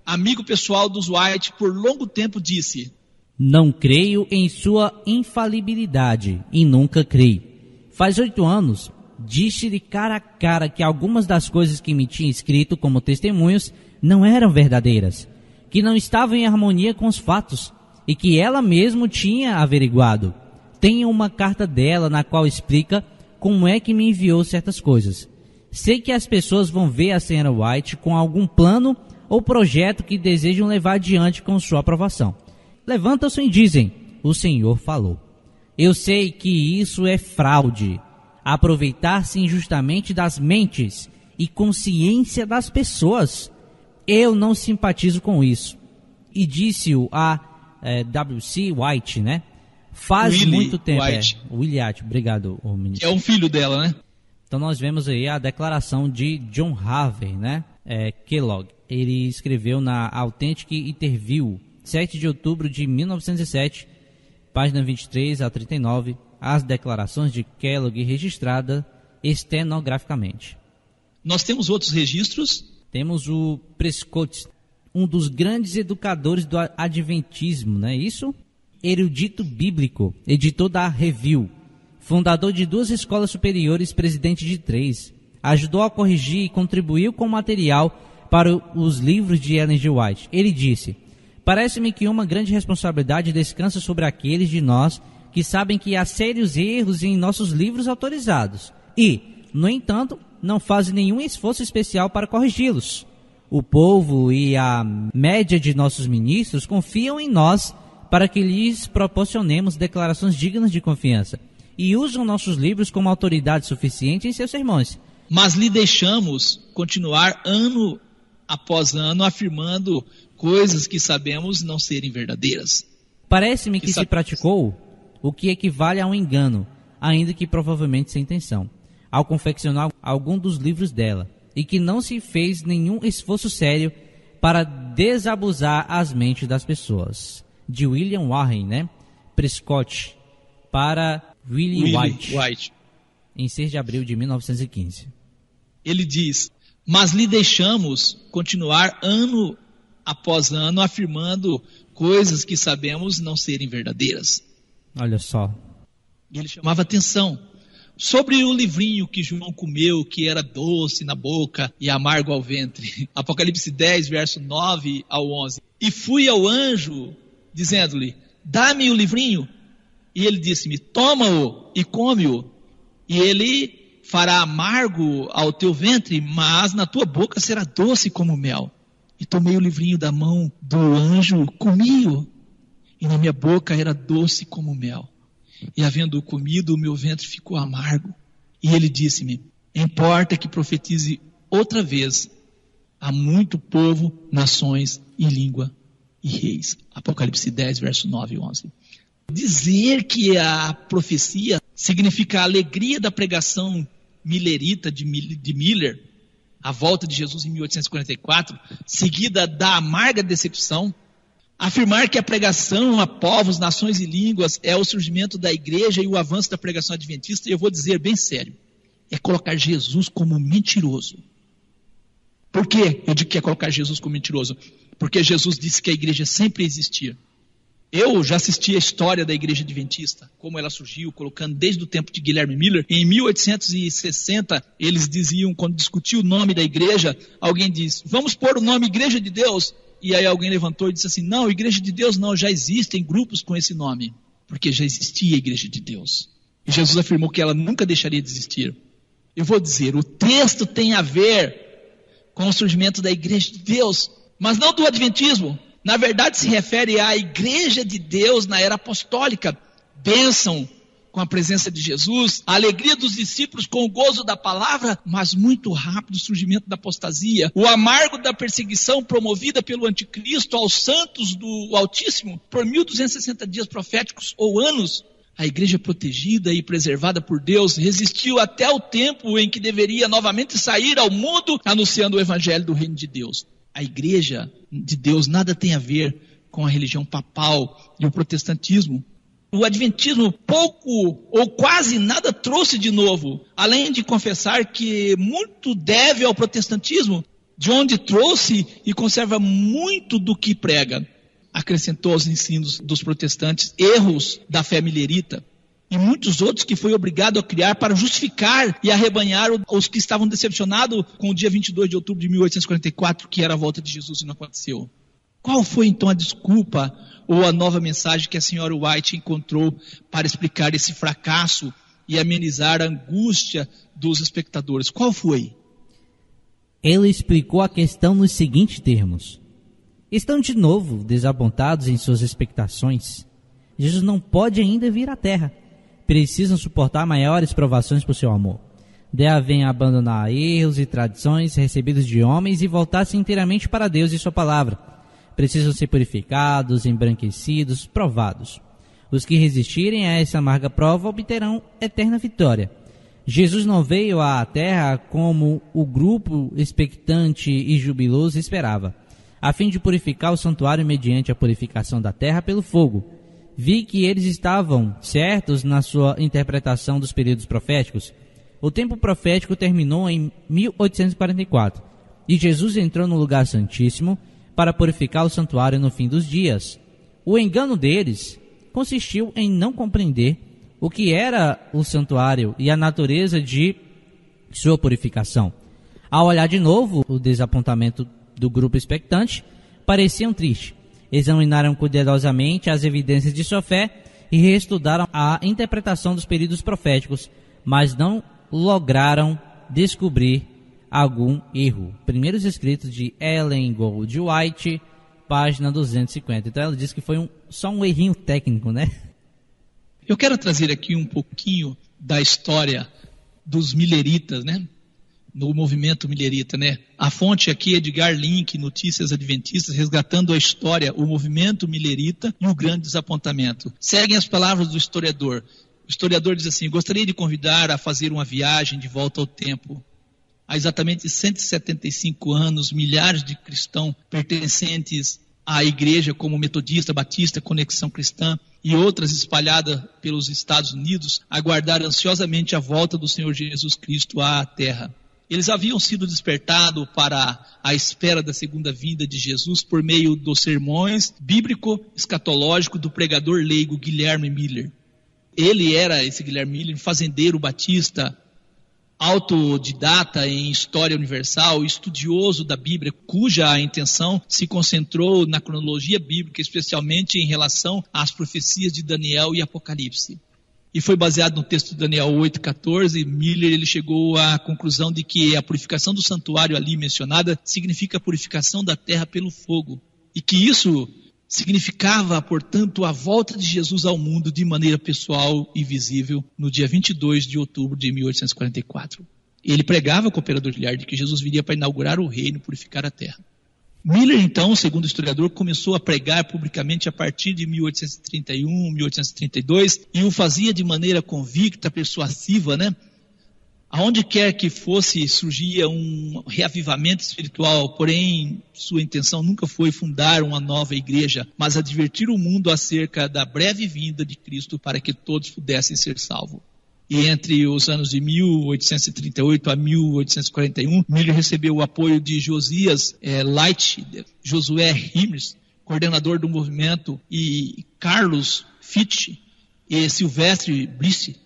amigo pessoal dos White por longo tempo, disse: Não creio em sua infalibilidade e nunca criei. Faz oito anos, disse-lhe cara a cara que algumas das coisas que me tinha escrito como testemunhos não eram verdadeiras, que não estavam em harmonia com os fatos e que ela mesma tinha averiguado. Tenho uma carta dela na qual explica como é que me enviou certas coisas. Sei que as pessoas vão ver a senhora White com algum plano ou projeto que desejam levar adiante com sua aprovação. Levantam-se e dizem: O Senhor falou. Eu sei que isso é fraude, aproveitar-se injustamente das mentes e consciência das pessoas. Eu não simpatizo com isso. E disse-o a eh, W.C. White, né? Faz Willie muito tempo. White. É, White, obrigado, ô ministro. É um filho dela, né? Então nós vemos aí a declaração de John Harvey, né? É, Kellogg. Ele escreveu na Authentic Interview, 7 de outubro de 1907, página 23 a 39, as declarações de Kellogg registrada estenograficamente. Nós temos outros registros. Temos o Prescott, um dos grandes educadores do adventismo, não é isso? Erudito bíblico, editor da Review, fundador de duas escolas superiores, presidente de três. Ajudou a corrigir e contribuiu com material para os livros de Ellen G. White. Ele disse: Parece-me que uma grande responsabilidade descansa sobre aqueles de nós que sabem que há sérios erros em nossos livros autorizados e, no entanto, não fazem nenhum esforço especial para corrigi-los. O povo e a média de nossos ministros confiam em nós para que lhes proporcionemos declarações dignas de confiança e usam nossos livros como autoridade suficiente em seus sermões. Mas lhe deixamos continuar ano após ano afirmando coisas que sabemos não serem verdadeiras. Parece-me que Isso se praticou o que equivale a um engano, ainda que provavelmente sem intenção, ao confeccionar algum dos livros dela, e que não se fez nenhum esforço sério para desabusar as mentes das pessoas. De William Warren, né? Prescott, para Willie, Willie White, White. em 6 de abril de 1915. Ele diz: Mas lhe deixamos continuar ano após ano afirmando coisas que sabemos não serem verdadeiras. Olha só. E ele chamava atenção sobre o livrinho que João comeu, que era doce na boca e amargo ao ventre. Apocalipse 10, verso 9 ao 11. E fui ao anjo, dizendo-lhe: Dá-me o livrinho. E ele disse-me: Toma-o e come-o. E ele fará amargo ao teu ventre, mas na tua boca será doce como mel. E tomei o livrinho da mão do anjo, comi-o, e na minha boca era doce como mel. E havendo comido, o meu ventre ficou amargo. E ele disse-me: Importa que profetize outra vez a muito povo, nações e língua e reis. Apocalipse 10, verso 9 e 11. Dizer que a profecia significa a alegria da pregação millerita de Mil- de Miller, a volta de Jesus em 1844, seguida da amarga decepção, Afirmar que a pregação a povos, nações e línguas é o surgimento da igreja e o avanço da pregação adventista, eu vou dizer bem sério, é colocar Jesus como mentiroso. Por que eu digo que é colocar Jesus como mentiroso? Porque Jesus disse que a igreja sempre existia. Eu já assisti a história da igreja adventista, como ela surgiu, colocando desde o tempo de Guilherme Miller. Em 1860, eles diziam, quando discutiu o nome da igreja, alguém disse, vamos pôr o nome Igreja de Deus. E aí alguém levantou e disse assim, não, Igreja de Deus não, já existem grupos com esse nome. Porque já existia a Igreja de Deus. E Jesus afirmou que ela nunca deixaria de existir. Eu vou dizer, o texto tem a ver com o surgimento da Igreja de Deus, mas não do Adventismo. Na verdade, se refere à Igreja de Deus na era apostólica. Bênção com a presença de Jesus, a alegria dos discípulos com o gozo da palavra, mas muito rápido o surgimento da apostasia, o amargo da perseguição promovida pelo anticristo aos santos do Altíssimo por 1260 dias proféticos ou anos, A igreja protegida e preservada por Deus resistiu até o tempo em que deveria novamente sair ao mundo anunciando o evangelho do reino de Deus. A igreja de Deus nada tem a ver com a religião papal e o protestantismo. O adventismo pouco ou quase nada trouxe de novo, além de confessar que muito deve ao protestantismo, de onde trouxe e conserva muito do que prega acrescentou aos ensinos dos protestantes erros da fé millerita e muitos outros que foi obrigado a criar para justificar e arrebanhar os que estavam decepcionados com o dia 22 de outubro de 1844, que era a volta de Jesus e não aconteceu. Qual foi então a desculpa ou a nova mensagem que a senhora White encontrou para explicar esse fracasso e amenizar a angústia dos espectadores? Qual foi? Ele explicou a questão nos seguintes termos: estão de novo desapontados em suas expectações. Jesus não pode ainda vir à terra. Precisam suportar maiores provações por seu amor. Devem abandonar erros e tradições recebidos de homens e voltar-se inteiramente para Deus e Sua palavra. Precisam ser purificados, embranquecidos, provados. Os que resistirem a essa amarga prova obterão eterna vitória. Jesus não veio à terra como o grupo expectante e jubiloso esperava a fim de purificar o santuário mediante a purificação da terra pelo fogo. Vi que eles estavam certos na sua interpretação dos períodos proféticos. O tempo profético terminou em 1844 e Jesus entrou no lugar santíssimo para purificar o santuário no fim dos dias. O engano deles consistiu em não compreender o que era o santuário e a natureza de sua purificação. Ao olhar de novo o desapontamento do grupo expectante pareciam tristes. Examinaram cuidadosamente as evidências de sua fé e reestudaram a interpretação dos períodos proféticos, mas não lograram descobrir algum erro. Primeiros escritos de Ellen Gold White, página 250. Então ela diz que foi um, só um errinho técnico, né? Eu quero trazer aqui um pouquinho da história dos mileritas, né? no movimento milherita, né? A fonte aqui é Edgar Link, Notícias Adventistas, resgatando a história, o movimento milherita e o grande desapontamento. Seguem as palavras do historiador. O historiador diz assim: Gostaria de convidar a fazer uma viagem de volta ao tempo. Há exatamente 175 anos, milhares de cristãos pertencentes à igreja, como Metodista, Batista, Conexão Cristã e outras espalhadas pelos Estados Unidos, aguardaram ansiosamente a volta do Senhor Jesus Cristo à Terra. Eles haviam sido despertados para a espera da segunda vinda de Jesus por meio dos sermões bíblico-escatológico do pregador leigo Guilherme Miller. Ele era, esse Guilherme Miller, fazendeiro batista, autodidata em história universal, estudioso da Bíblia, cuja intenção se concentrou na cronologia bíblica, especialmente em relação às profecias de Daniel e Apocalipse e foi baseado no texto de Daniel 8,14, Miller ele chegou à conclusão de que a purificação do santuário ali mencionada significa a purificação da terra pelo fogo. E que isso significava, portanto, a volta de Jesus ao mundo de maneira pessoal e visível no dia 22 de outubro de 1844. Ele pregava com o operador de que Jesus viria para inaugurar o reino e purificar a terra. Miller, então, segundo o historiador, começou a pregar publicamente a partir de 1831, 1832 e o fazia de maneira convicta, persuasiva, né? Aonde quer que fosse, surgia um reavivamento espiritual, porém, sua intenção nunca foi fundar uma nova igreja, mas advertir o mundo acerca da breve vinda de Cristo para que todos pudessem ser salvos. E entre os anos de 1838 a 1841, Miller recebeu o apoio de Josias é, Light, Josué Himmers, coordenador do movimento, e Carlos Fitch e Silvestre Brice,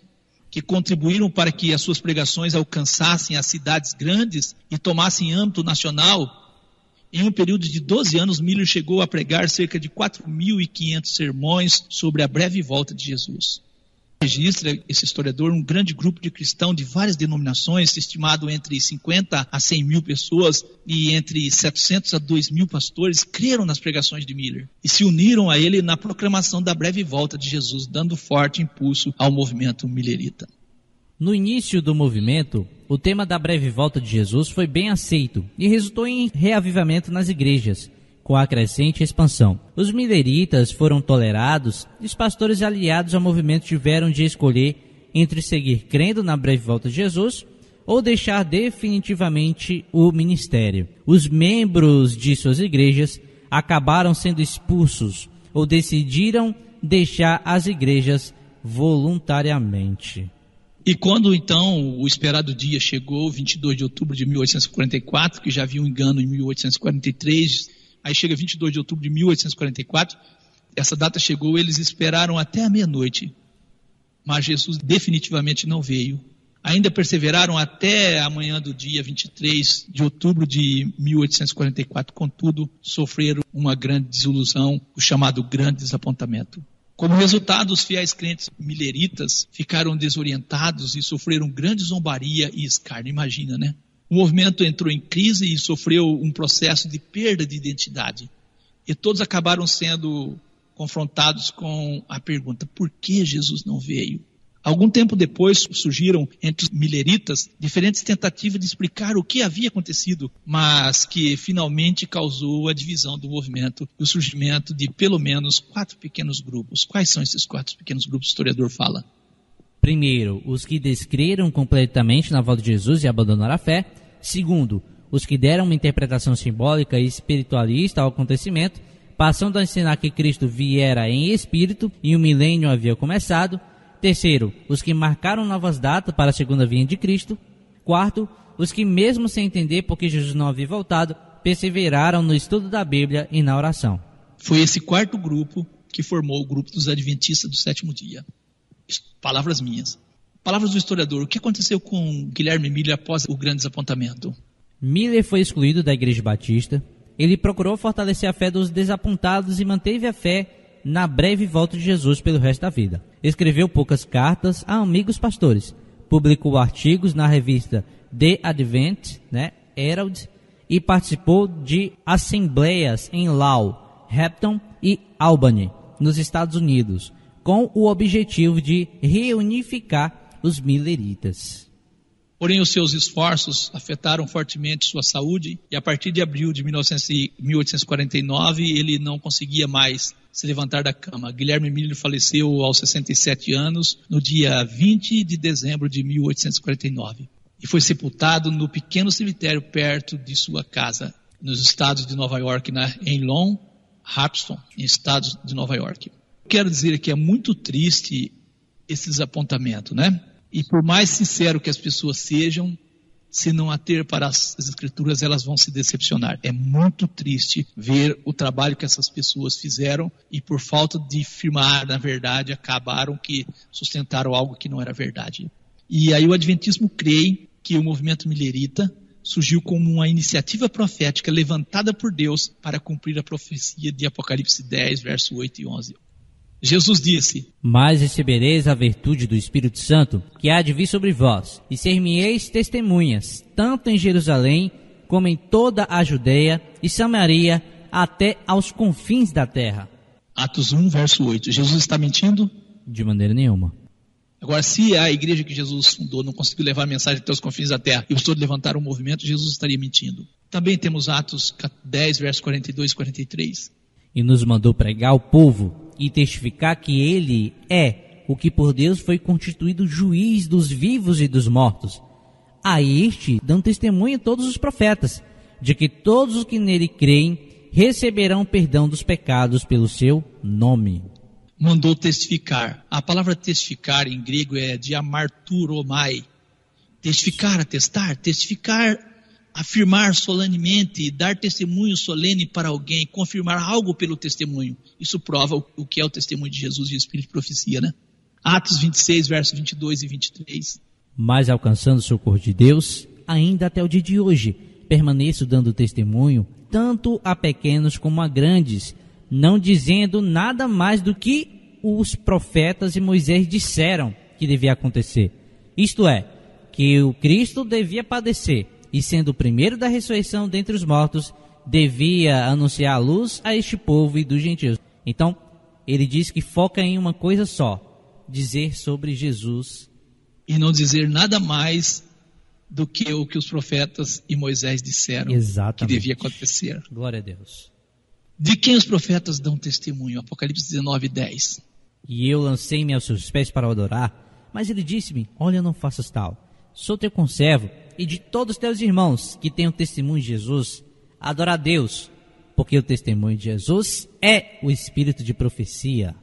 que contribuíram para que as suas pregações alcançassem as cidades grandes e tomassem âmbito nacional. Em um período de 12 anos, Miller chegou a pregar cerca de 4.500 sermões sobre a breve volta de Jesus registra esse historiador um grande grupo de cristãos de várias denominações, estimado entre 50 a 100 mil pessoas e entre 700 a 2 mil pastores, creram nas pregações de Miller e se uniram a ele na proclamação da breve volta de Jesus, dando forte impulso ao movimento millerita. No início do movimento, o tema da breve volta de Jesus foi bem aceito e resultou em reavivamento nas igrejas, com a crescente expansão. Os mileritas foram tolerados e os pastores aliados ao movimento tiveram de escolher entre seguir crendo na breve volta de Jesus ou deixar definitivamente o ministério. Os membros de suas igrejas acabaram sendo expulsos ou decidiram deixar as igrejas voluntariamente. E quando então o esperado dia chegou, 22 de outubro de 1844, que já havia um engano em 1843, aí chega 22 de outubro de 1844, essa data chegou, eles esperaram até a meia-noite, mas Jesus definitivamente não veio. Ainda perseveraram até a manhã do dia 23 de outubro de 1844, contudo, sofreram uma grande desilusão, o chamado grande desapontamento. Como resultado, os fiéis crentes mileritas ficaram desorientados e sofreram grande zombaria e escárnio. Imagina, né? O movimento entrou em crise e sofreu um processo de perda de identidade. E todos acabaram sendo confrontados com a pergunta: por que Jesus não veio? Algum tempo depois surgiram entre os mileritas diferentes tentativas de explicar o que havia acontecido, mas que finalmente causou a divisão do movimento e o surgimento de pelo menos quatro pequenos grupos. Quais são esses quatro pequenos grupos? O historiador fala. Primeiro, os que descreram completamente na volta de Jesus e abandonaram a fé. Segundo, os que deram uma interpretação simbólica e espiritualista ao acontecimento, passando a ensinar que Cristo viera em espírito e o milênio havia começado. Terceiro, os que marcaram novas datas para a segunda vinda de Cristo. Quarto, os que, mesmo sem entender porque Jesus não havia voltado, perseveraram no estudo da Bíblia e na oração. Foi esse quarto grupo que formou o grupo dos Adventistas do sétimo dia. Palavras minhas. Palavras do historiador. O que aconteceu com Guilherme Miller após o grande desapontamento? Miller foi excluído da Igreja Batista. Ele procurou fortalecer a fé dos desapontados e manteve a fé na breve volta de Jesus pelo resto da vida. Escreveu poucas cartas a amigos pastores, publicou artigos na revista The Advent, né, Herald, e participou de assembleias em Lau, Hampton e Albany, nos Estados Unidos, com o objetivo de reunificar os mileritas. Porém, os seus esforços afetaram fortemente sua saúde e a partir de abril de 1849 ele não conseguia mais se levantar da cama. Guilherme Miller faleceu aos 67 anos no dia 20 de dezembro de 1849 e foi sepultado no pequeno cemitério perto de sua casa, nos estados de Nova York, na, em Long Harpston, em estados de Nova York. Quero dizer que é muito triste esse desapontamento, né? E por mais sincero que as pessoas sejam, se não ater para as escrituras, elas vão se decepcionar. É muito triste ver o trabalho que essas pessoas fizeram e por falta de firmar na verdade, acabaram que sustentaram algo que não era verdade. E aí o adventismo crê que o movimento millerita surgiu como uma iniciativa profética levantada por Deus para cumprir a profecia de Apocalipse 10, verso 8 e 11. Jesus disse: Mas recebereis a virtude do Espírito Santo, que há de vir sobre vós, e ser-me-eis testemunhas, tanto em Jerusalém, como em toda a Judéia e Samaria, até aos confins da terra. Atos 1, verso 8. Jesus está mentindo? De maneira nenhuma. Agora, se a igreja que Jesus fundou não conseguiu levar a mensagem até os confins da terra e os todos levantaram o movimento, Jesus estaria mentindo. Também temos Atos 10, versos 42 e 43. E nos mandou pregar ao povo e testificar que ele é o que por Deus foi constituído juiz dos vivos e dos mortos. A este dão testemunho todos os profetas, de que todos os que nele creem receberão perdão dos pecados pelo seu nome. Mandou testificar. A palavra testificar em grego é diamarturomai. Testificar, atestar, testificar afirmar solenemente, dar testemunho solene para alguém, confirmar algo pelo testemunho. Isso prova o que é o testemunho de Jesus e o Espírito de profecia, né? Atos 26, versos 22 e 23. Mas alcançando o socorro de Deus, ainda até o dia de hoje, permaneço dando testemunho, tanto a pequenos como a grandes, não dizendo nada mais do que os profetas e Moisés disseram que devia acontecer. Isto é, que o Cristo devia padecer e sendo o primeiro da ressurreição dentre os mortos, devia anunciar a luz a este povo e dos gentios. Então, ele diz que foca em uma coisa só: dizer sobre Jesus. E não dizer nada mais do que o que os profetas e Moisés disseram Exatamente. que devia acontecer. Glória a Deus. De quem os profetas dão testemunho? Apocalipse 19, 10. E eu lancei-me aos seus pés para adorar. Mas ele disse-me: Olha, não faças tal. Sou teu conservo e de todos os teus irmãos que têm o testemunho de Jesus, adora a Deus, porque o testemunho de Jesus é o espírito de profecia.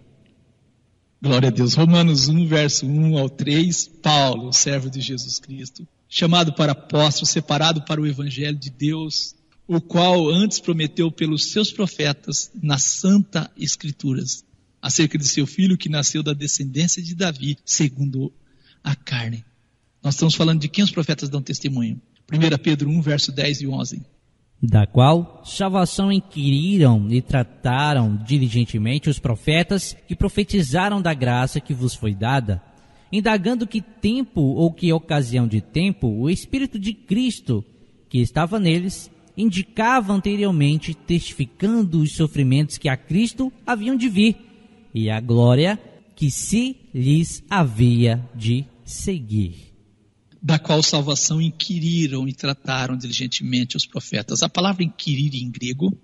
Glória a Deus. Romanos 1, verso 1 ao 3. Paulo, servo de Jesus Cristo, chamado para apóstolo, separado para o evangelho de Deus, o qual antes prometeu pelos seus profetas nas santa escrituras, acerca de seu filho que nasceu da descendência de Davi, segundo a carne. Nós estamos falando de quem os profetas dão testemunho. 1 Pedro 1, verso 10 e 11. da qual salvação inquiriram e trataram diligentemente os profetas que profetizaram da graça que vos foi dada, indagando que tempo ou que ocasião de tempo o Espírito de Cristo, que estava neles, indicava anteriormente, testificando os sofrimentos que a Cristo haviam de vir e a glória que se lhes havia de seguir da qual salvação inquiriram e trataram diligentemente os profetas. A palavra inquirir em grego,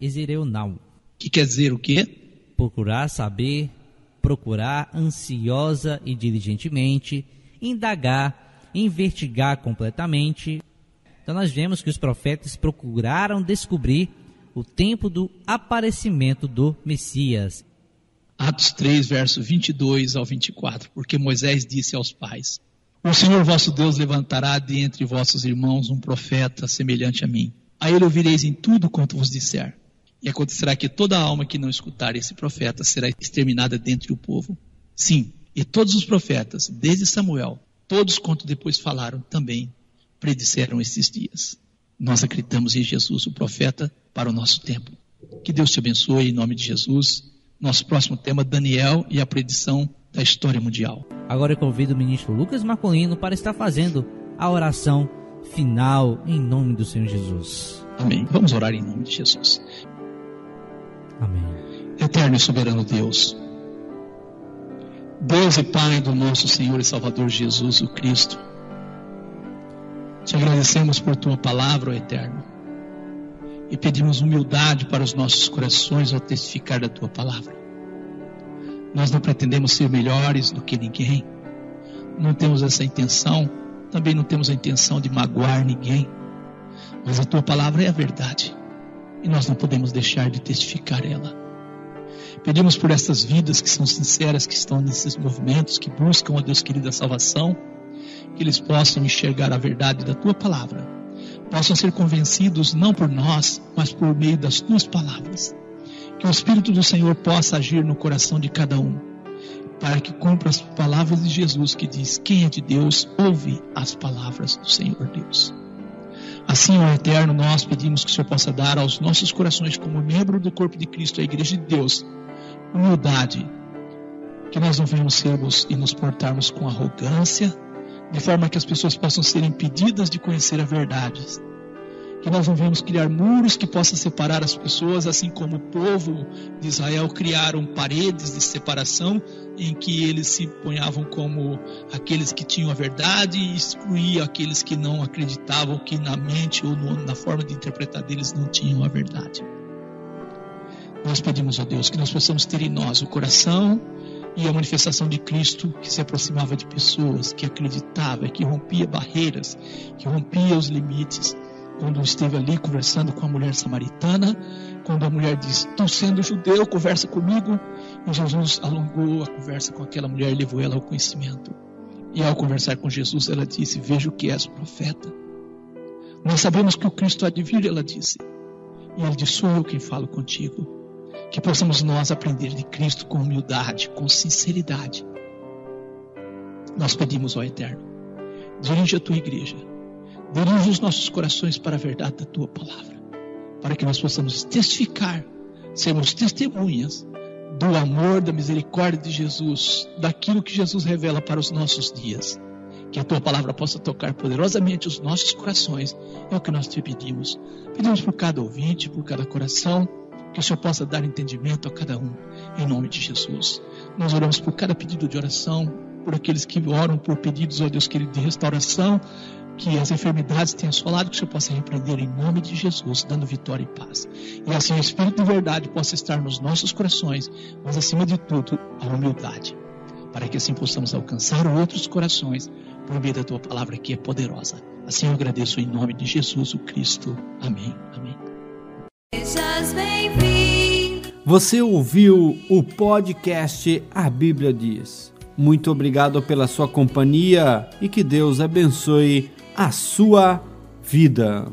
Exereunau. que quer dizer o quê? Procurar saber, procurar ansiosa e diligentemente, indagar, investigar completamente. Então nós vemos que os profetas procuraram descobrir o tempo do aparecimento do Messias. Atos 3, verso 22 ao 24, porque Moisés disse aos pais: O Senhor vosso Deus levantará de entre vossos irmãos um profeta semelhante a mim. A ele ouvireis em tudo quanto vos disser. E acontecerá que toda alma que não escutar esse profeta será exterminada dentre o povo. Sim, e todos os profetas, desde Samuel, todos quanto depois falaram, também predisseram esses dias. Nós acreditamos em Jesus, o profeta, para o nosso tempo. Que Deus te abençoe em nome de Jesus. Nosso próximo tema, Daniel e a predição da história mundial. Agora eu convido o ministro Lucas Marcolino para estar fazendo a oração final em nome do Senhor Jesus. Amém. Vamos orar em nome de Jesus. Amém. Eterno e soberano Deus, Deus e Pai do nosso Senhor e Salvador Jesus o Cristo, te agradecemos por tua palavra, ó Eterno, e pedimos humildade para os nossos corações ao testificar da tua palavra. Nós não pretendemos ser melhores do que ninguém, não temos essa intenção, também não temos a intenção de magoar ninguém, mas a tua palavra é a verdade. E nós não podemos deixar de testificar ela. Pedimos por essas vidas que são sinceras, que estão nesses movimentos, que buscam, ó Deus querido, a salvação, que eles possam enxergar a verdade da tua palavra, possam ser convencidos não por nós, mas por meio das tuas palavras. Que o Espírito do Senhor possa agir no coração de cada um, para que cumpra as palavras de Jesus que diz: Quem é de Deus, ouve as palavras do Senhor Deus. Assim, ó Eterno, nós pedimos que o Senhor possa dar aos nossos corações, como membro do corpo de Cristo, a Igreja de Deus, humildade, que nós não venhamos sermos e nos portarmos com arrogância, de forma que as pessoas possam ser impedidas de conhecer a verdade. Que nós não venhamos criar muros que possam separar as pessoas, assim como o povo de Israel criaram paredes de separação em que eles se ponhavam como aqueles que tinham a verdade e excluía aqueles que não acreditavam que na mente ou na forma de interpretar deles não tinham a verdade. Nós pedimos a Deus que nós possamos ter em nós o coração e a manifestação de Cristo que se aproximava de pessoas, que acreditava, que rompia barreiras, que rompia os limites. Quando esteve ali conversando com a mulher samaritana, quando a mulher disse: Estou sendo judeu, conversa comigo. E Jesus alongou a conversa com aquela mulher e levou ela ao conhecimento. E ao conversar com Jesus, ela disse: Vejo que és profeta. Nós sabemos que o Cristo há de vir, ela disse. E ele disse: Sou eu quem falo contigo. Que possamos nós aprender de Cristo com humildade, com sinceridade. Nós pedimos ao Eterno, dirige a tua igreja, dirige os nossos corações para a verdade da tua palavra, para que nós possamos testificar, sermos testemunhas do amor, da misericórdia de Jesus, daquilo que Jesus revela para os nossos dias. Que a tua palavra possa tocar poderosamente os nossos corações, é o que nós te pedimos. Pedimos por cada ouvinte, por cada coração, que o Senhor possa dar entendimento a cada um, em nome de Jesus. Nós oramos por cada pedido de oração, por aqueles que oram por pedidos, ó Deus querido, de restauração, que as enfermidades tenham assolado, que o Senhor possa repreender em nome de Jesus, dando vitória e paz. E assim o Espírito de verdade possa estar nos nossos corações, mas acima de tudo, a humildade, para que assim possamos alcançar outros corações por meio da tua palavra que é poderosa. Assim eu agradeço em nome de Jesus o Cristo. Amém. Amém. Você ouviu o podcast A Bíblia Diz. Muito obrigado pela sua companhia e que Deus abençoe a sua vida.